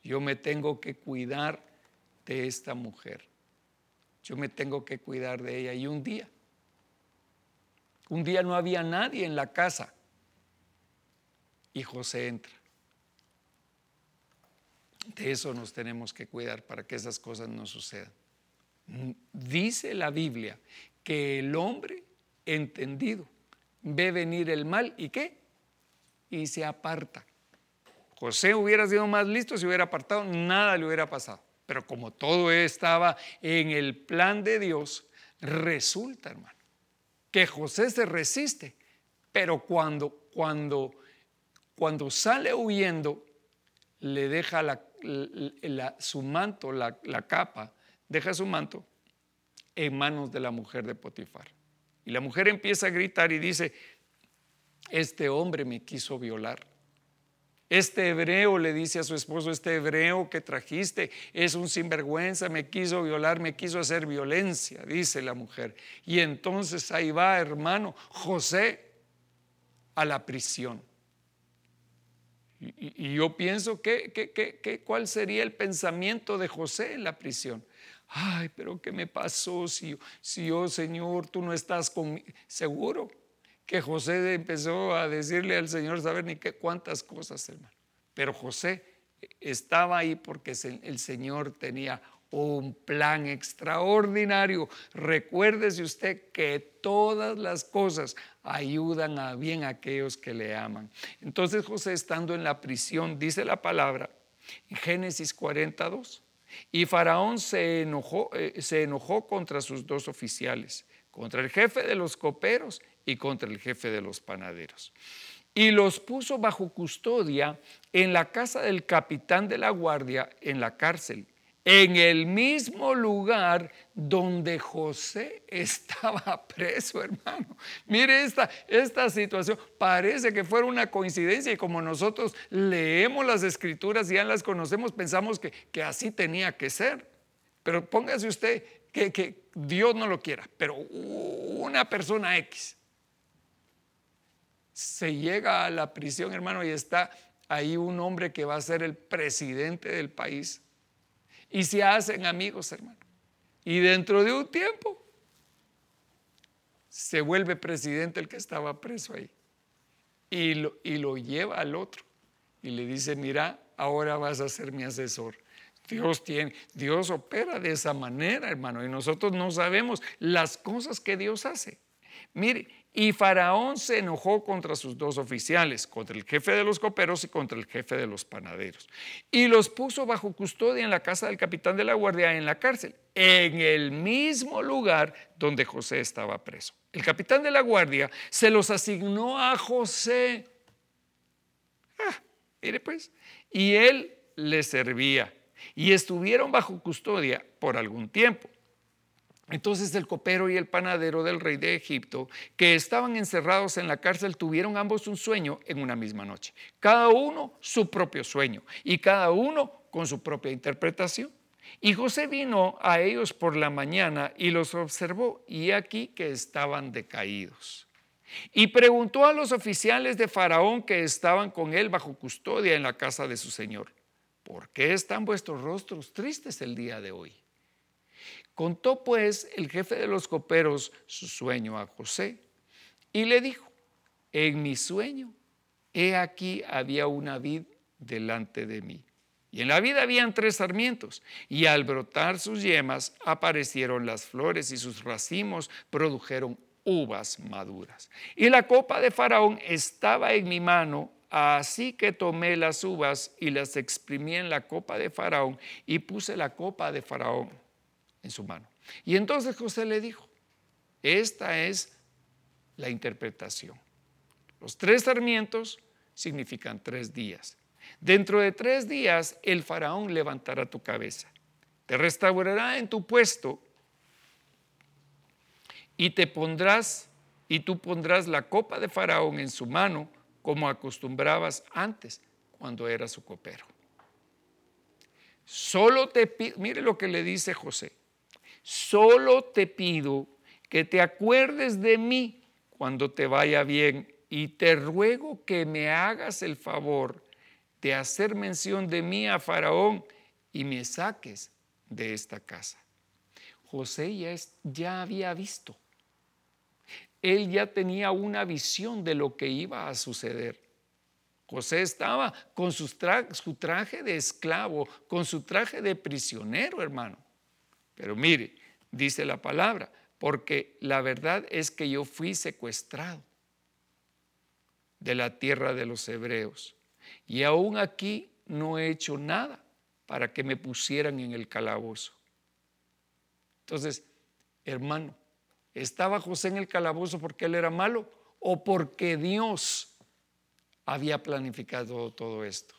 Yo me tengo que cuidar de esta mujer. Yo me tengo que cuidar de ella. Y un día, un día no había nadie en la casa. Y José entra. De eso nos tenemos que cuidar para que esas cosas no sucedan. Dice la Biblia que el hombre entendido ve venir el mal y qué? Y se aparta. José hubiera sido más listo si hubiera apartado, nada le hubiera pasado. Pero como todo estaba en el plan de Dios, resulta, hermano, que José se resiste. Pero cuando, cuando, cuando sale huyendo, le deja su manto, la, la capa, deja su manto en manos de la mujer de Potifar. Y la mujer empieza a gritar y dice, este hombre me quiso violar. Este hebreo le dice a su esposo, este hebreo que trajiste es un sinvergüenza, me quiso violar, me quiso hacer violencia, dice la mujer. Y entonces ahí va, hermano, José a la prisión. Y, yo pienso que, que, cuál sería el pensamiento de José en la prisión. Ay, pero ¿qué me pasó si, si yo, Señor, tú no estás conmigo? Seguro que José empezó a decirle al Señor, saber ni qué cuántas cosas, hermano. Pero José estaba ahí porque el Señor tenía un plan extraordinario. Recuérdese usted que todas las cosas ayudan a bien a aquellos que le aman. Entonces José estando en la prisión, dice la palabra Génesis 42, y Faraón se enojó, eh, se enojó contra sus dos oficiales, contra el jefe de los coperos y contra el jefe de los panaderos. Y los puso bajo custodia en la casa del capitán de la guardia en la cárcel, en el mismo lugar donde José estaba preso, hermano. Mire esta, esta situación, parece que fuera una coincidencia y como nosotros leemos las escrituras y ya las conocemos, pensamos que, que así tenía que ser. Pero póngase usted que, que Dios no lo quiera, pero una persona X se llega a la prisión, hermano, y está ahí un hombre que va a ser el presidente del país. Y se hacen amigos, hermano. Y dentro de un tiempo se vuelve presidente el que estaba preso ahí. Y lo, y lo lleva al otro. Y le dice, mira, ahora vas a ser mi asesor. Dios tiene, Dios opera de esa manera, hermano, y nosotros no sabemos las cosas que Dios hace. Mire, y Faraón se enojó contra sus dos oficiales, contra el jefe de los coperos y contra el jefe de los panaderos. Y los puso bajo custodia en la casa del capitán de la guardia en la cárcel, en el mismo lugar donde José estaba preso. El capitán de la guardia se los asignó a José. Ah, mire pues, y él le servía. Y estuvieron bajo custodia por algún tiempo. Entonces el copero y el panadero del rey de Egipto, que estaban encerrados en la cárcel, tuvieron ambos un sueño en una misma noche. Cada uno su propio sueño y cada uno con su propia interpretación. Y José vino a ellos por la mañana y los observó y aquí que estaban decaídos. Y preguntó a los oficiales de Faraón que estaban con él bajo custodia en la casa de su señor, ¿por qué están vuestros rostros tristes el día de hoy? Contó pues el jefe de los coperos su sueño a José y le dijo, en mi sueño, he aquí había una vid delante de mí. Y en la vid habían tres sarmientos, y al brotar sus yemas aparecieron las flores y sus racimos produjeron uvas maduras. Y la copa de Faraón estaba en mi mano, así que tomé las uvas y las exprimí en la copa de Faraón y puse la copa de Faraón Y entonces José le dijo, esta es la interpretación. Los tres sarmientos significan tres días. Dentro de tres días el faraón levantará tu cabeza, te restaurará en tu puesto y te pondrás y tú pondrás la copa de faraón en su mano como acostumbrabas antes cuando era su copero. solo te pido, mire lo que le dice José, solo te pido que te acuerdes de mí cuando te vaya bien y te ruego que me hagas el favor de hacer mención de mí a Faraón y me saques de esta casa. José ya, ya había visto. Él ya tenía una visión de lo que iba a suceder. José estaba con su traje de esclavo, con su traje de prisionero, hermano. Pero mire, dice la palabra, porque la verdad es que yo fui secuestrado de la tierra de los hebreos. Y aún aquí no he hecho nada para que me pusieran en el calabozo. Entonces, hermano, ¿estaba José en el calabozo porque él era malo o porque Dios había planificado todo esto?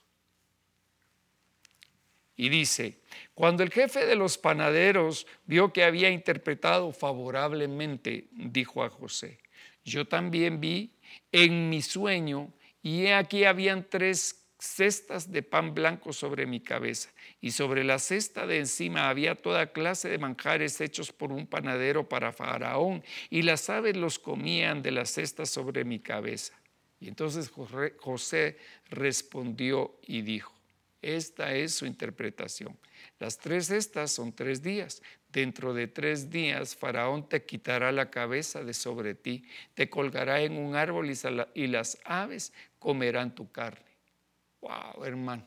Y dice, cuando el jefe de los panaderos vio que había interpretado favorablemente, dijo a José, yo también vi en mi sueño y aquí habían tres cestas de pan blanco sobre mi cabeza, y sobre la cesta de encima había toda clase de manjares hechos por un panadero para Faraón, y las aves los comían de la cesta sobre mi cabeza. Y entonces José respondió y dijo, esta es su interpretación. Las tres cestas son tres días. Dentro de tres días Faraón te quitará la cabeza de sobre ti, te colgará en un árbol y las aves comerán tu carne. Wow, hermano.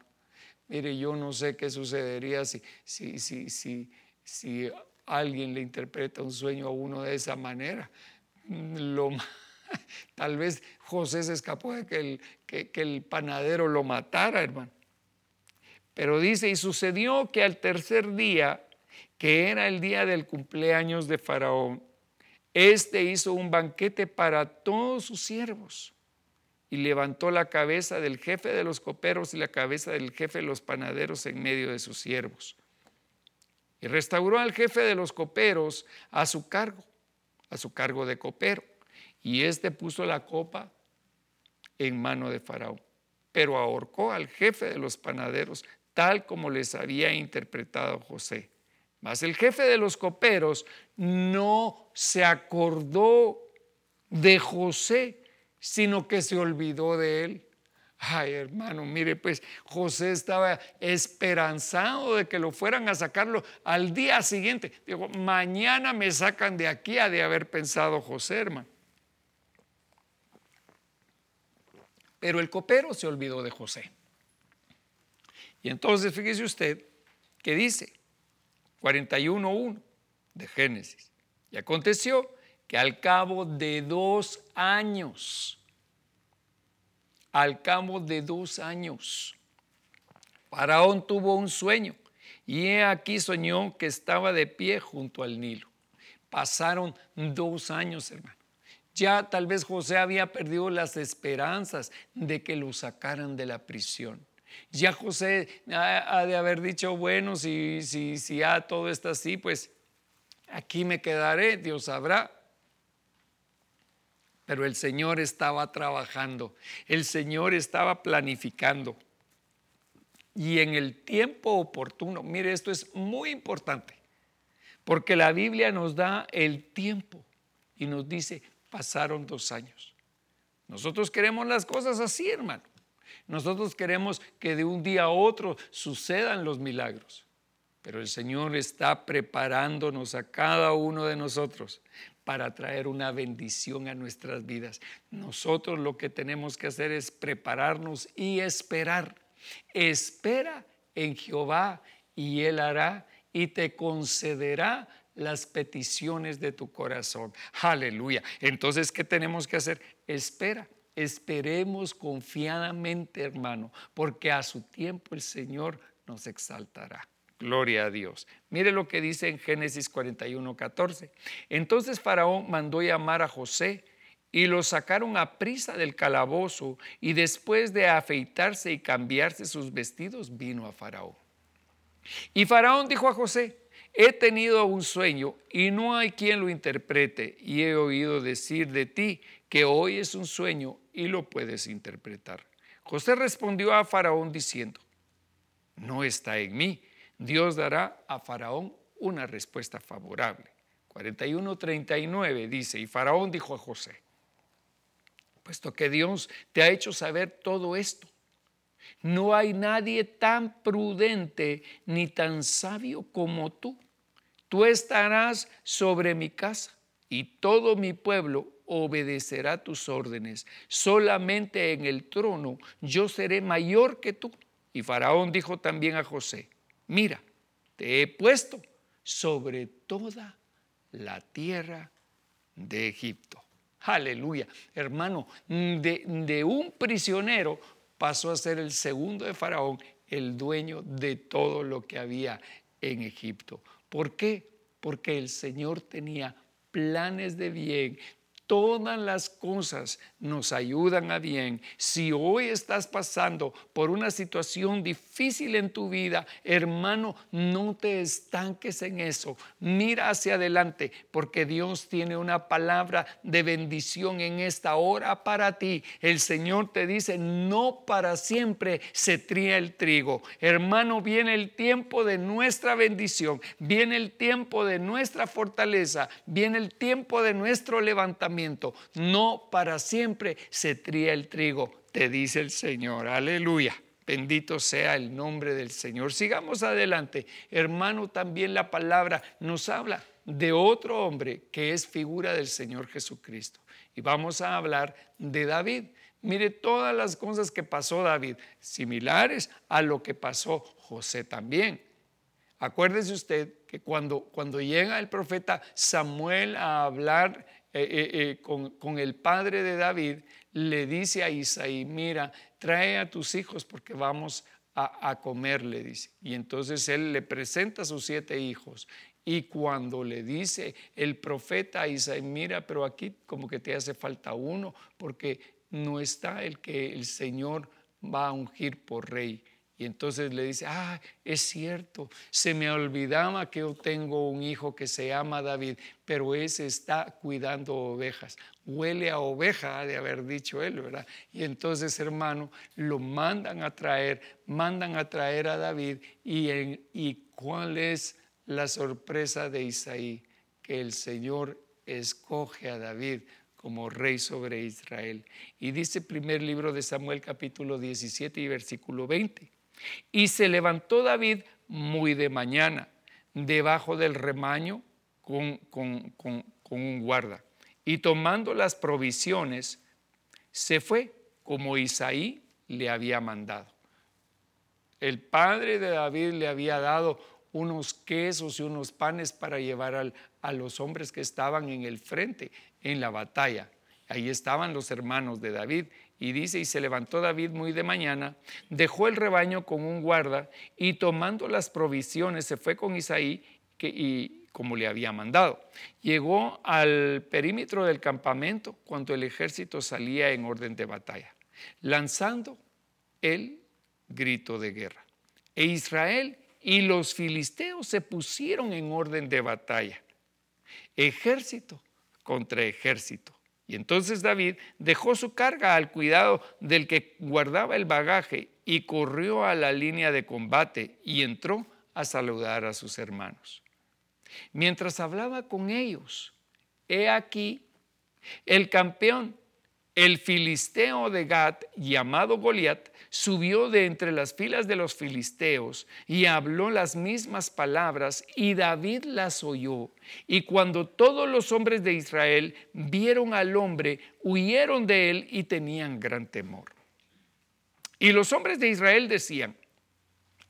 Mire, yo no sé qué sucedería si, si, si, si, si alguien le interpreta un sueño a uno de esa manera. Lo, tal vez José se escapó de que el, que el panadero lo matara, hermano. Pero dice, y sucedió que al tercer día, que era el día del cumpleaños de Faraón, este hizo un banquete para todos sus siervos y levantó la cabeza del jefe de los coperos y la cabeza del jefe de los panaderos en medio de sus siervos. Y restauró al jefe de los coperos a su cargo, a su cargo de copero. Y éste puso la copa en mano de Faraón. Pero ahorcó al jefe de los panaderos, tal como les había interpretado José. Mas el jefe de los coperos no se acordó de José sino que se olvidó de él. Ay, hermano, mire, pues José estaba esperanzado de que lo fueran a sacarlo al día siguiente. Digo, mañana me sacan de aquí, ha de haber pensado José, hermano. Pero el copero se olvidó de José. Y entonces fíjese usted que dice 41.1 de Génesis. Y aconteció que al cabo de dos años, al cabo de dos años, Faraón tuvo un sueño y he aquí soñó que estaba de pie junto al Nilo. Pasaron dos años, hermano. Ya tal vez José había perdido las esperanzas de que lo sacaran de la prisión. Ya José ha de haber dicho, bueno, si, si, si ya todo está así, pues aquí me quedaré, Dios sabrá pero el Señor estaba trabajando, el Señor estaba planificando. Y en el tiempo oportuno, mire, esto es muy importante, porque la Biblia nos da el tiempo y nos dice, pasaron dos años. Nosotros queremos las cosas así, hermano. Nosotros queremos que de un día a otro sucedan los milagros. Pero el Señor está preparándonos a cada uno de nosotros para traer una bendición a nuestras vidas. Nosotros lo que tenemos que hacer es prepararnos y esperar. Espera en Jehová y Él hará y te concederá las peticiones de tu corazón. Aleluya. Entonces, ¿qué tenemos que hacer? Espera. Esperemos confiadamente, hermano, porque a su tiempo el Señor nos exaltará. Gloria a Dios. Mire lo que dice en Génesis 41, 14. Entonces Faraón mandó llamar a José y lo sacaron a prisa del calabozo y después de afeitarse y cambiarse sus vestidos vino a Faraón. Y Faraón dijo a José, he tenido un sueño y no hay quien lo interprete y he oído decir de ti que hoy es un sueño y lo puedes interpretar. José respondió a Faraón diciendo, no está en mí Dios dará a Faraón una respuesta favorable. 41.39 dice, y Faraón dijo a José, puesto que Dios te ha hecho saber todo esto, no hay nadie tan prudente ni tan sabio como tú. Tú estarás sobre mi casa y todo mi pueblo obedecerá tus órdenes. Solamente en el trono yo seré mayor que tú. Y Faraón dijo también a José, mira, te he puesto sobre toda la tierra de Egipto. Aleluya. Hermano, de, de, un prisionero pasó a ser el segundo de Faraón, el dueño de todo lo que había en Egipto. ¿Por qué? Porque el Señor tenía planes de bien, todas las cosas nos ayudan a bien. Si hoy estás pasando por una situación difícil en tu vida, hermano, no te estanques en eso. Mira hacia adelante porque Dios tiene una palabra de bendición en esta hora para ti. El Señor te dice, no para siempre se tría el trigo. Hermano, viene el tiempo de nuestra bendición, viene el tiempo de nuestra fortaleza, viene el tiempo de nuestro levantamiento no para siempre se tría el trigo, te dice el Señor. Aleluya. Bendito sea el nombre del Señor. Sigamos adelante. Hermano, también la palabra nos habla de otro hombre que es figura del Señor Jesucristo. Y vamos a hablar de David. Mire todas las cosas que pasó David, similares a lo que pasó José también. Acuérdese usted que cuando, cuando llega el profeta Samuel a hablar eh, eh, eh, con, el padre de David, le dice a Isaí, mira, trae a tus hijos porque vamos a, comer, le dice. Y entonces él le presenta sus siete hijos. Y cuando le dice el profeta a Isaí, mira, pero aquí como que te hace falta uno, porque no está el que el Señor va a ungir por rey. Y entonces le dice, ah, es cierto, se me olvidaba que yo tengo un hijo que se llama David, pero ese está cuidando ovejas. Huele a oveja, de haber dicho él, ¿verdad? Y entonces, hermano, lo mandan a traer, mandan a traer a David. ¿Y, y cuál es la sorpresa de Isaí? Que el Señor escoge a David como rey sobre Israel. Y dice primer libro de Samuel capítulo 17 y versículo 20. Y se levantó David muy de mañana, debajo del remaño con, un guarda. Y tomando las provisiones, se fue como Isaí le había mandado. El padre de David le había dado unos quesos y unos panes para llevar a los hombres que estaban en el frente, en la batalla. Ahí estaban los hermanos de David y dice, y se levantó David muy de mañana, dejó el rebaño con un guarda y tomando las provisiones se fue con Isaí que, y, como le había mandado. Llegó al perímetro del campamento cuando el ejército salía en orden de batalla, lanzando el grito de guerra. E Israel y los filisteos se pusieron en orden de batalla, ejército contra ejército. Y entonces David dejó su carga al cuidado del que guardaba el bagaje y corrió a la línea de combate y entró a saludar a sus hermanos. Mientras hablaba con ellos, he aquí el campeón el filisteo de Gat, llamado Goliat, subió de entre las filas de los filisteos y habló las mismas palabras y David las oyó. Y cuando todos los hombres de Israel vieron al hombre, huyeron de él y tenían gran temor. Y los hombres de Israel decían,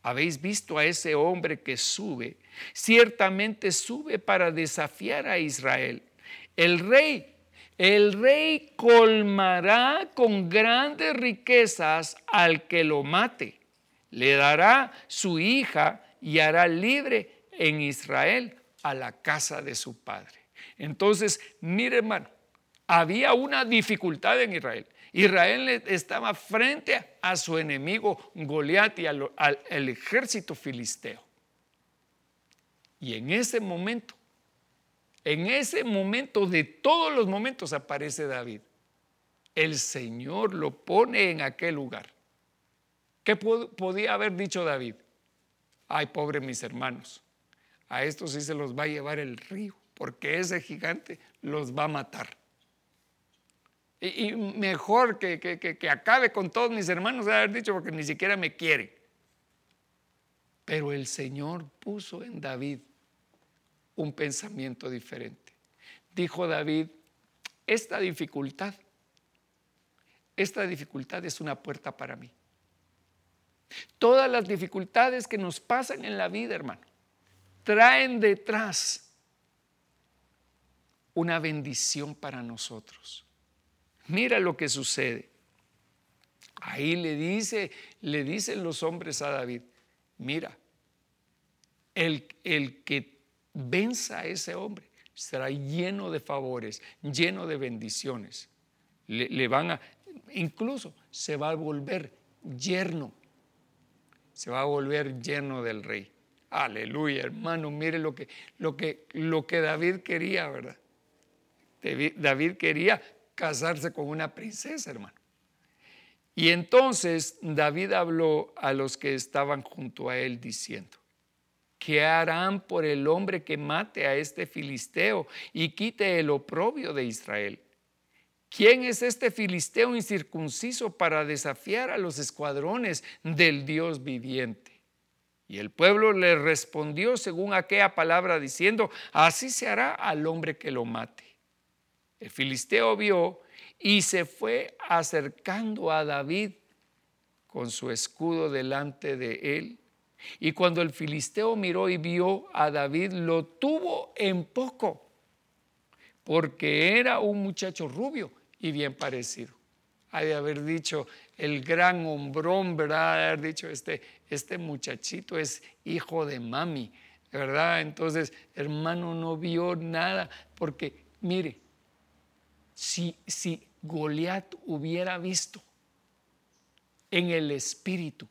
¿habéis visto a ese hombre que sube? Ciertamente sube para desafiar a Israel. El rey el rey colmará con grandes riquezas al que lo mate. Le dará su hija y hará libre en Israel a la casa de su padre. Entonces, mire hermano, había una dificultad en Israel. Israel estaba frente a su enemigo Goliat y al, al ejército filisteo. Y en ese momento en ese momento, de todos los momentos, aparece David. El Señor lo pone en aquel lugar. ¿Qué podía haber dicho David? ay, pobre mis hermanos, a estos sí se los va a llevar el río, porque ese gigante los va a matar. Y, mejor que, acabe con todos mis hermanos, de haber dicho, porque ni siquiera me quiere. Pero el Señor puso en David un pensamiento diferente. Dijo David, esta dificultad, esta dificultad es una puerta para mí. Todas las dificultades que nos pasan en la vida, hermano, traen detrás una bendición para nosotros. Mira lo que sucede. Ahí le dice, le dicen los hombres a David, mira, el, el que venza a ese hombre será lleno de favores, lleno de bendiciones. Le, van a, incluso se va a volver yerno, se va a volver yerno del rey. Aleluya, hermano, mire lo que, lo que, lo que David quería, ¿verdad? David quería casarse con una princesa, hermano. Y entonces David habló a los que estaban junto a él diciendo, ¿qué harán por el hombre que mate a este filisteo y quite el oprobio de Israel? ¿Quién es este filisteo incircunciso para desafiar a los escuadrones del Dios viviente? Y el pueblo le respondió según aquella palabra diciendo, así se hará al hombre que lo mate. El filisteo vio y se fue acercando a David con su escudo delante de él. Y cuando el filisteo miró y vio a David, lo tuvo en poco, porque era un muchacho rubio y bien parecido. Hay de haber dicho el gran hombrón, ¿verdad? De haber dicho, este, este muchachito es hijo de mami, ¿verdad? Entonces, hermano, no vio nada, porque mire, si, si Goliat hubiera visto en el espíritu,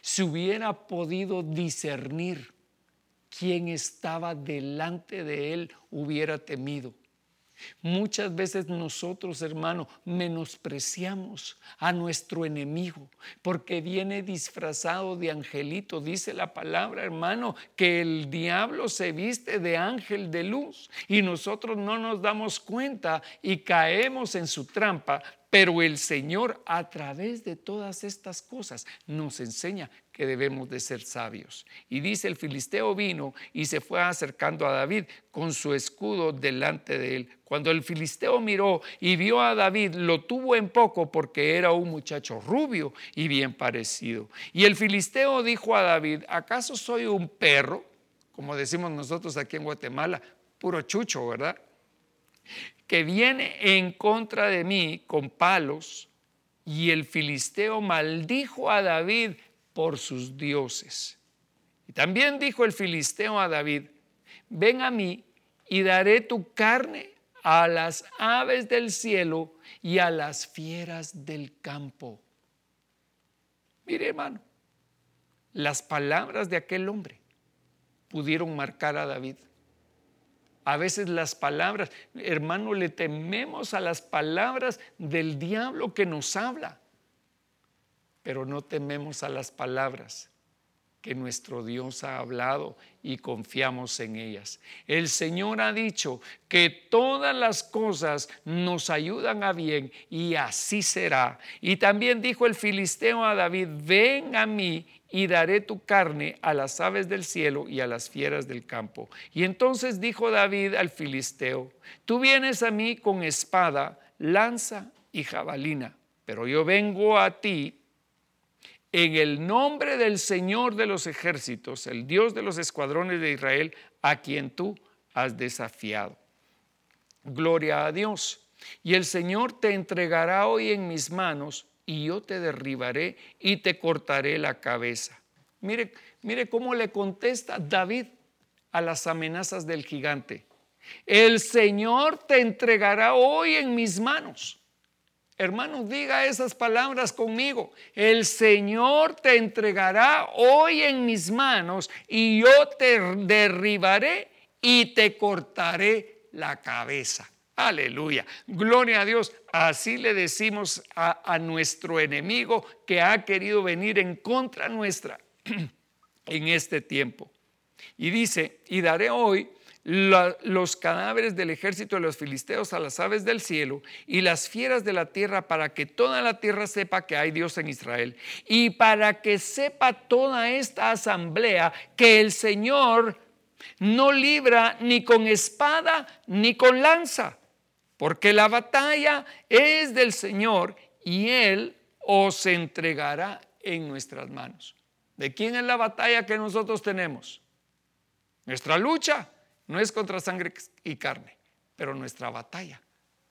si hubiera podido discernir quién estaba delante de él, hubiera temido. Muchas veces nosotros, hermano, menospreciamos a nuestro enemigo porque viene disfrazado de angelito. Dice la palabra, hermano, que el diablo se viste de ángel de luz y nosotros no nos damos cuenta y caemos en su trampa pero el Señor a través de todas estas cosas nos enseña que debemos de ser sabios. Y dice, el filisteo vino y se fue acercando a David con su escudo delante de él. Cuando el filisteo miró y vio a David, lo tuvo en poco porque era un muchacho rubio y bien parecido. Y el filisteo dijo a David, ¿acaso soy un perro? Como decimos nosotros aquí en Guatemala, puro chucho, ¿verdad? Que viene en contra de mí con palos. Y el filisteo maldijo a David por sus dioses. Y también dijo el filisteo a David, ven a mí y daré tu carne a las aves del cielo y a las fieras del campo. Mire hermano, las palabras de aquel hombre pudieron marcar a David. A veces las palabras, hermano, le tememos a las palabras del diablo que nos habla, pero no tememos a las palabras que nuestro Dios ha hablado y confiamos en ellas. El Señor ha dicho que todas las cosas nos ayudan a bien y así será. Y también dijo el filisteo a David, ven a mí y daré tu carne a las aves del cielo y a las fieras del campo. Y entonces dijo David al filisteo, tú vienes a mí con espada, lanza y jabalina, pero yo vengo a ti en el nombre del Señor de los ejércitos, el Dios de los escuadrones de Israel, a quien tú has desafiado. Gloria a Dios. Y el Señor te entregará hoy en mis manos y yo te derribaré y te cortaré la cabeza. Mire, mire cómo le contesta David a las amenazas del gigante. El Señor te entregará hoy en mis manos Hermano, diga esas palabras conmigo. El Señor te entregará hoy en mis manos y yo te derribaré y te cortaré la cabeza. Aleluya. Gloria a Dios. Así le decimos a, nuestro enemigo que ha querido venir en contra nuestra. en este tiempo. Y dice, y daré hoy los cadáveres del ejército de los filisteos a las aves del cielo y las fieras de la tierra para que toda la tierra sepa que hay Dios en Israel y para que sepa toda esta asamblea que el Señor no libra ni con espada ni con lanza, porque la batalla es del Señor y Él os entregará en nuestras manos. ¿De quién es la batalla que nosotros tenemos? Nuestra lucha no es contra sangre y carne, pero nuestra batalla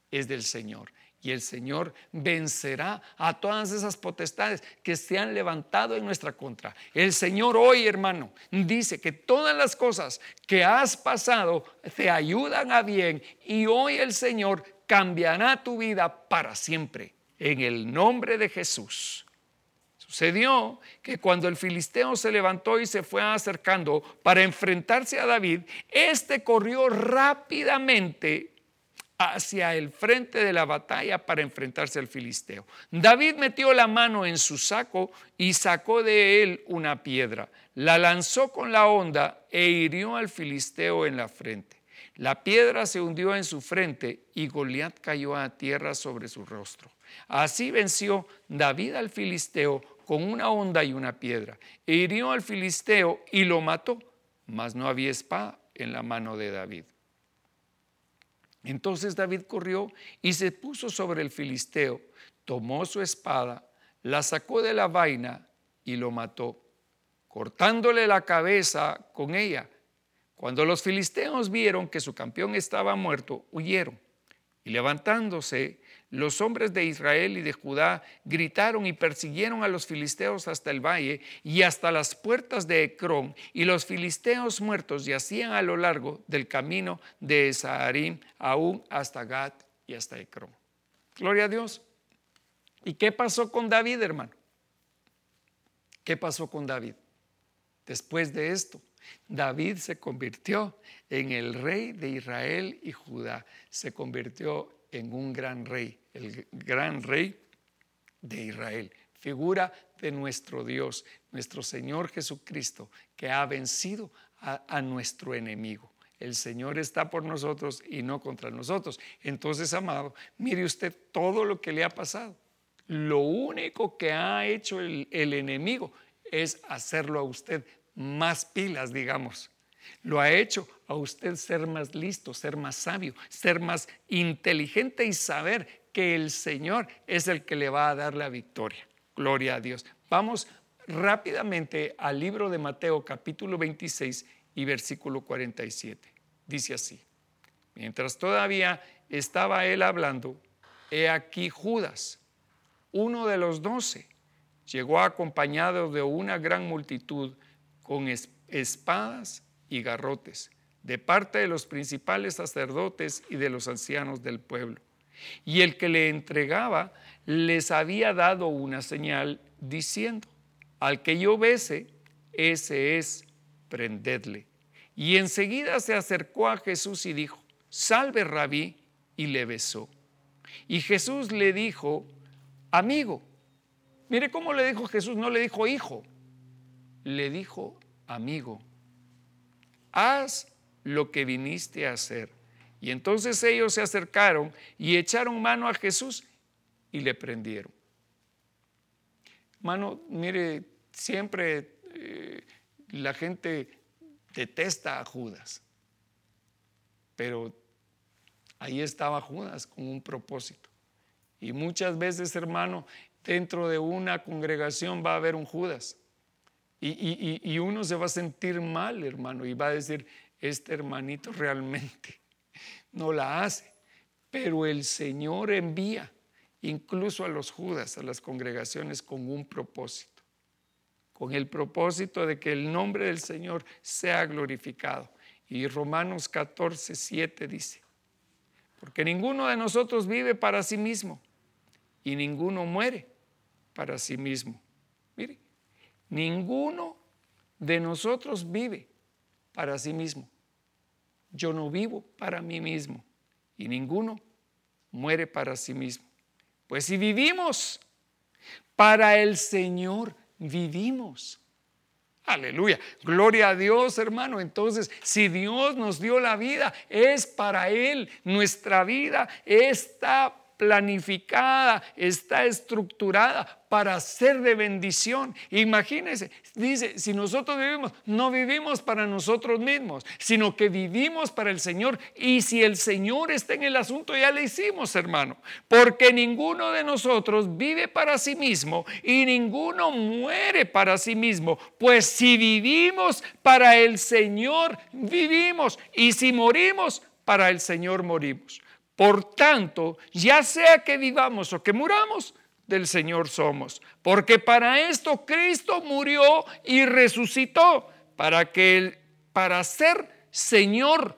es del Señor. Y el Señor vencerá a todas esas potestades que se han levantado en nuestra contra. El Señor hoy, hermano, dice que todas las cosas que has pasado te ayudan a bien y hoy el Señor cambiará tu vida para siempre. En el nombre de Jesús. Sucedió que cuando el filisteo se levantó y se fue acercando para enfrentarse a David, éste corrió rápidamente hacia el frente de la batalla para enfrentarse al filisteo. David metió la mano en su saco y sacó de él una piedra, la lanzó con la honda e hirió al filisteo en la frente. La piedra se hundió en su frente y Goliat cayó a tierra sobre su rostro. Así venció David al filisteo con una honda y una piedra. E hirió al filisteo y lo mató, mas no había espada en la mano de David. Entonces David corrió y se puso sobre el filisteo, tomó su espada, la sacó de la vaina y lo mató, cortándole la cabeza con ella. Cuando los filisteos vieron que su campeón estaba muerto, huyeron y levantándose los hombres de Israel y de Judá gritaron y persiguieron a los filisteos hasta el valle y hasta las puertas de Ecrón, y los filisteos muertos yacían a lo largo del camino de Saharim, aún hasta Gat y hasta Ecrón. Gloria a Dios. ¿Y qué pasó con David, hermano? ¿Qué pasó con David? Después de esto, David se convirtió en el rey de Israel y Judá. Se convirtió en un gran rey el gran rey de Israel, figura de nuestro Dios, nuestro Señor Jesucristo, que ha vencido a, nuestro enemigo. El Señor está por nosotros y no contra nosotros. Entonces, amado, mire usted todo lo que le ha pasado. Lo único que ha hecho el, enemigo es hacerlo a usted más pilas, digamos. Lo ha hecho a usted ser más listo, ser más sabio, ser más inteligente y saber que el Señor es el que le va a dar la victoria. Gloria a Dios. Vamos rápidamente al libro de Mateo capítulo 26 y versículo 47. Dice así, mientras todavía estaba él hablando, he aquí Judas, uno de los doce, llegó acompañado de una gran multitud con espadas y garrotes, de parte de los principales sacerdotes y de los ancianos del pueblo y el que le entregaba les había dado una señal diciendo, al que yo bese, ese es, prendedle. Y enseguida se acercó a Jesús y dijo, salve rabí, y le besó. Y Jesús le dijo, amigo, mire cómo le dijo Jesús, no le dijo hijo, le dijo amigo, haz lo que viniste a hacer. Y entonces ellos se acercaron y echaron mano a Jesús y le prendieron. Hermano, mire, siempre eh, la gente detesta a Judas, pero ahí estaba Judas con un propósito. Y muchas veces, hermano, dentro de una congregación va a haber un Judas. Y, uno se va a sentir mal, hermano, y va a decir, este hermanito realmente no la hace. Pero el Señor envía incluso a los judas, a las congregaciones, con un propósito, con el propósito de que el nombre del Señor sea glorificado. Y Romanos 14, 7 dice, porque ninguno de nosotros vive para sí mismo y ninguno muere para sí mismo. Mire, ninguno de nosotros vive para sí mismo yo no vivo para mí mismo y ninguno muere para sí mismo. Pues si vivimos, para el Señor vivimos. Aleluya. Gloria a Dios, hermano. Entonces, si Dios nos dio la vida, es para Él. Nuestra vida está planificada, está estructurada para ser de bendición. Imagínense, dice, si nosotros vivimos, no vivimos para nosotros mismos, sino que vivimos para el Señor. Y si el Señor está en el asunto, ya le hicimos, hermano. Porque ninguno de nosotros vive para sí mismo y ninguno muere para sí mismo. Pues si vivimos para el Señor, vivimos. Y si morimos, para el Señor morimos. Por tanto, ya sea que vivamos o que muramos, del Señor somos. Porque para esto Cristo murió y resucitó, para que para ser Señor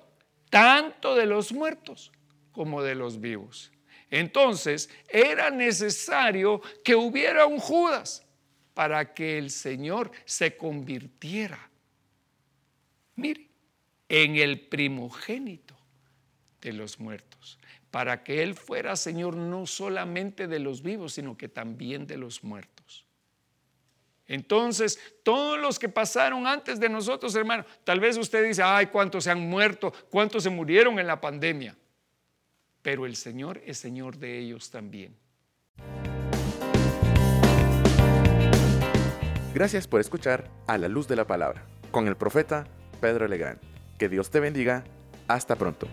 tanto de los muertos como de los vivos. Entonces, era necesario que hubiera un Judas para que el Señor se convirtiera, mire, en el primogénito de los muertos para que Él fuera Señor no solamente de los vivos, sino que también de los muertos. Entonces, todos los que pasaron antes de nosotros, hermano, tal vez usted dice, ay, cuántos se han muerto, cuántos se murieron en la pandemia. Pero el Señor es Señor de ellos también. Gracias por escuchar A la Luz de la Palabra con el profeta Pedro Legrand. Que Dios te bendiga. Hasta pronto.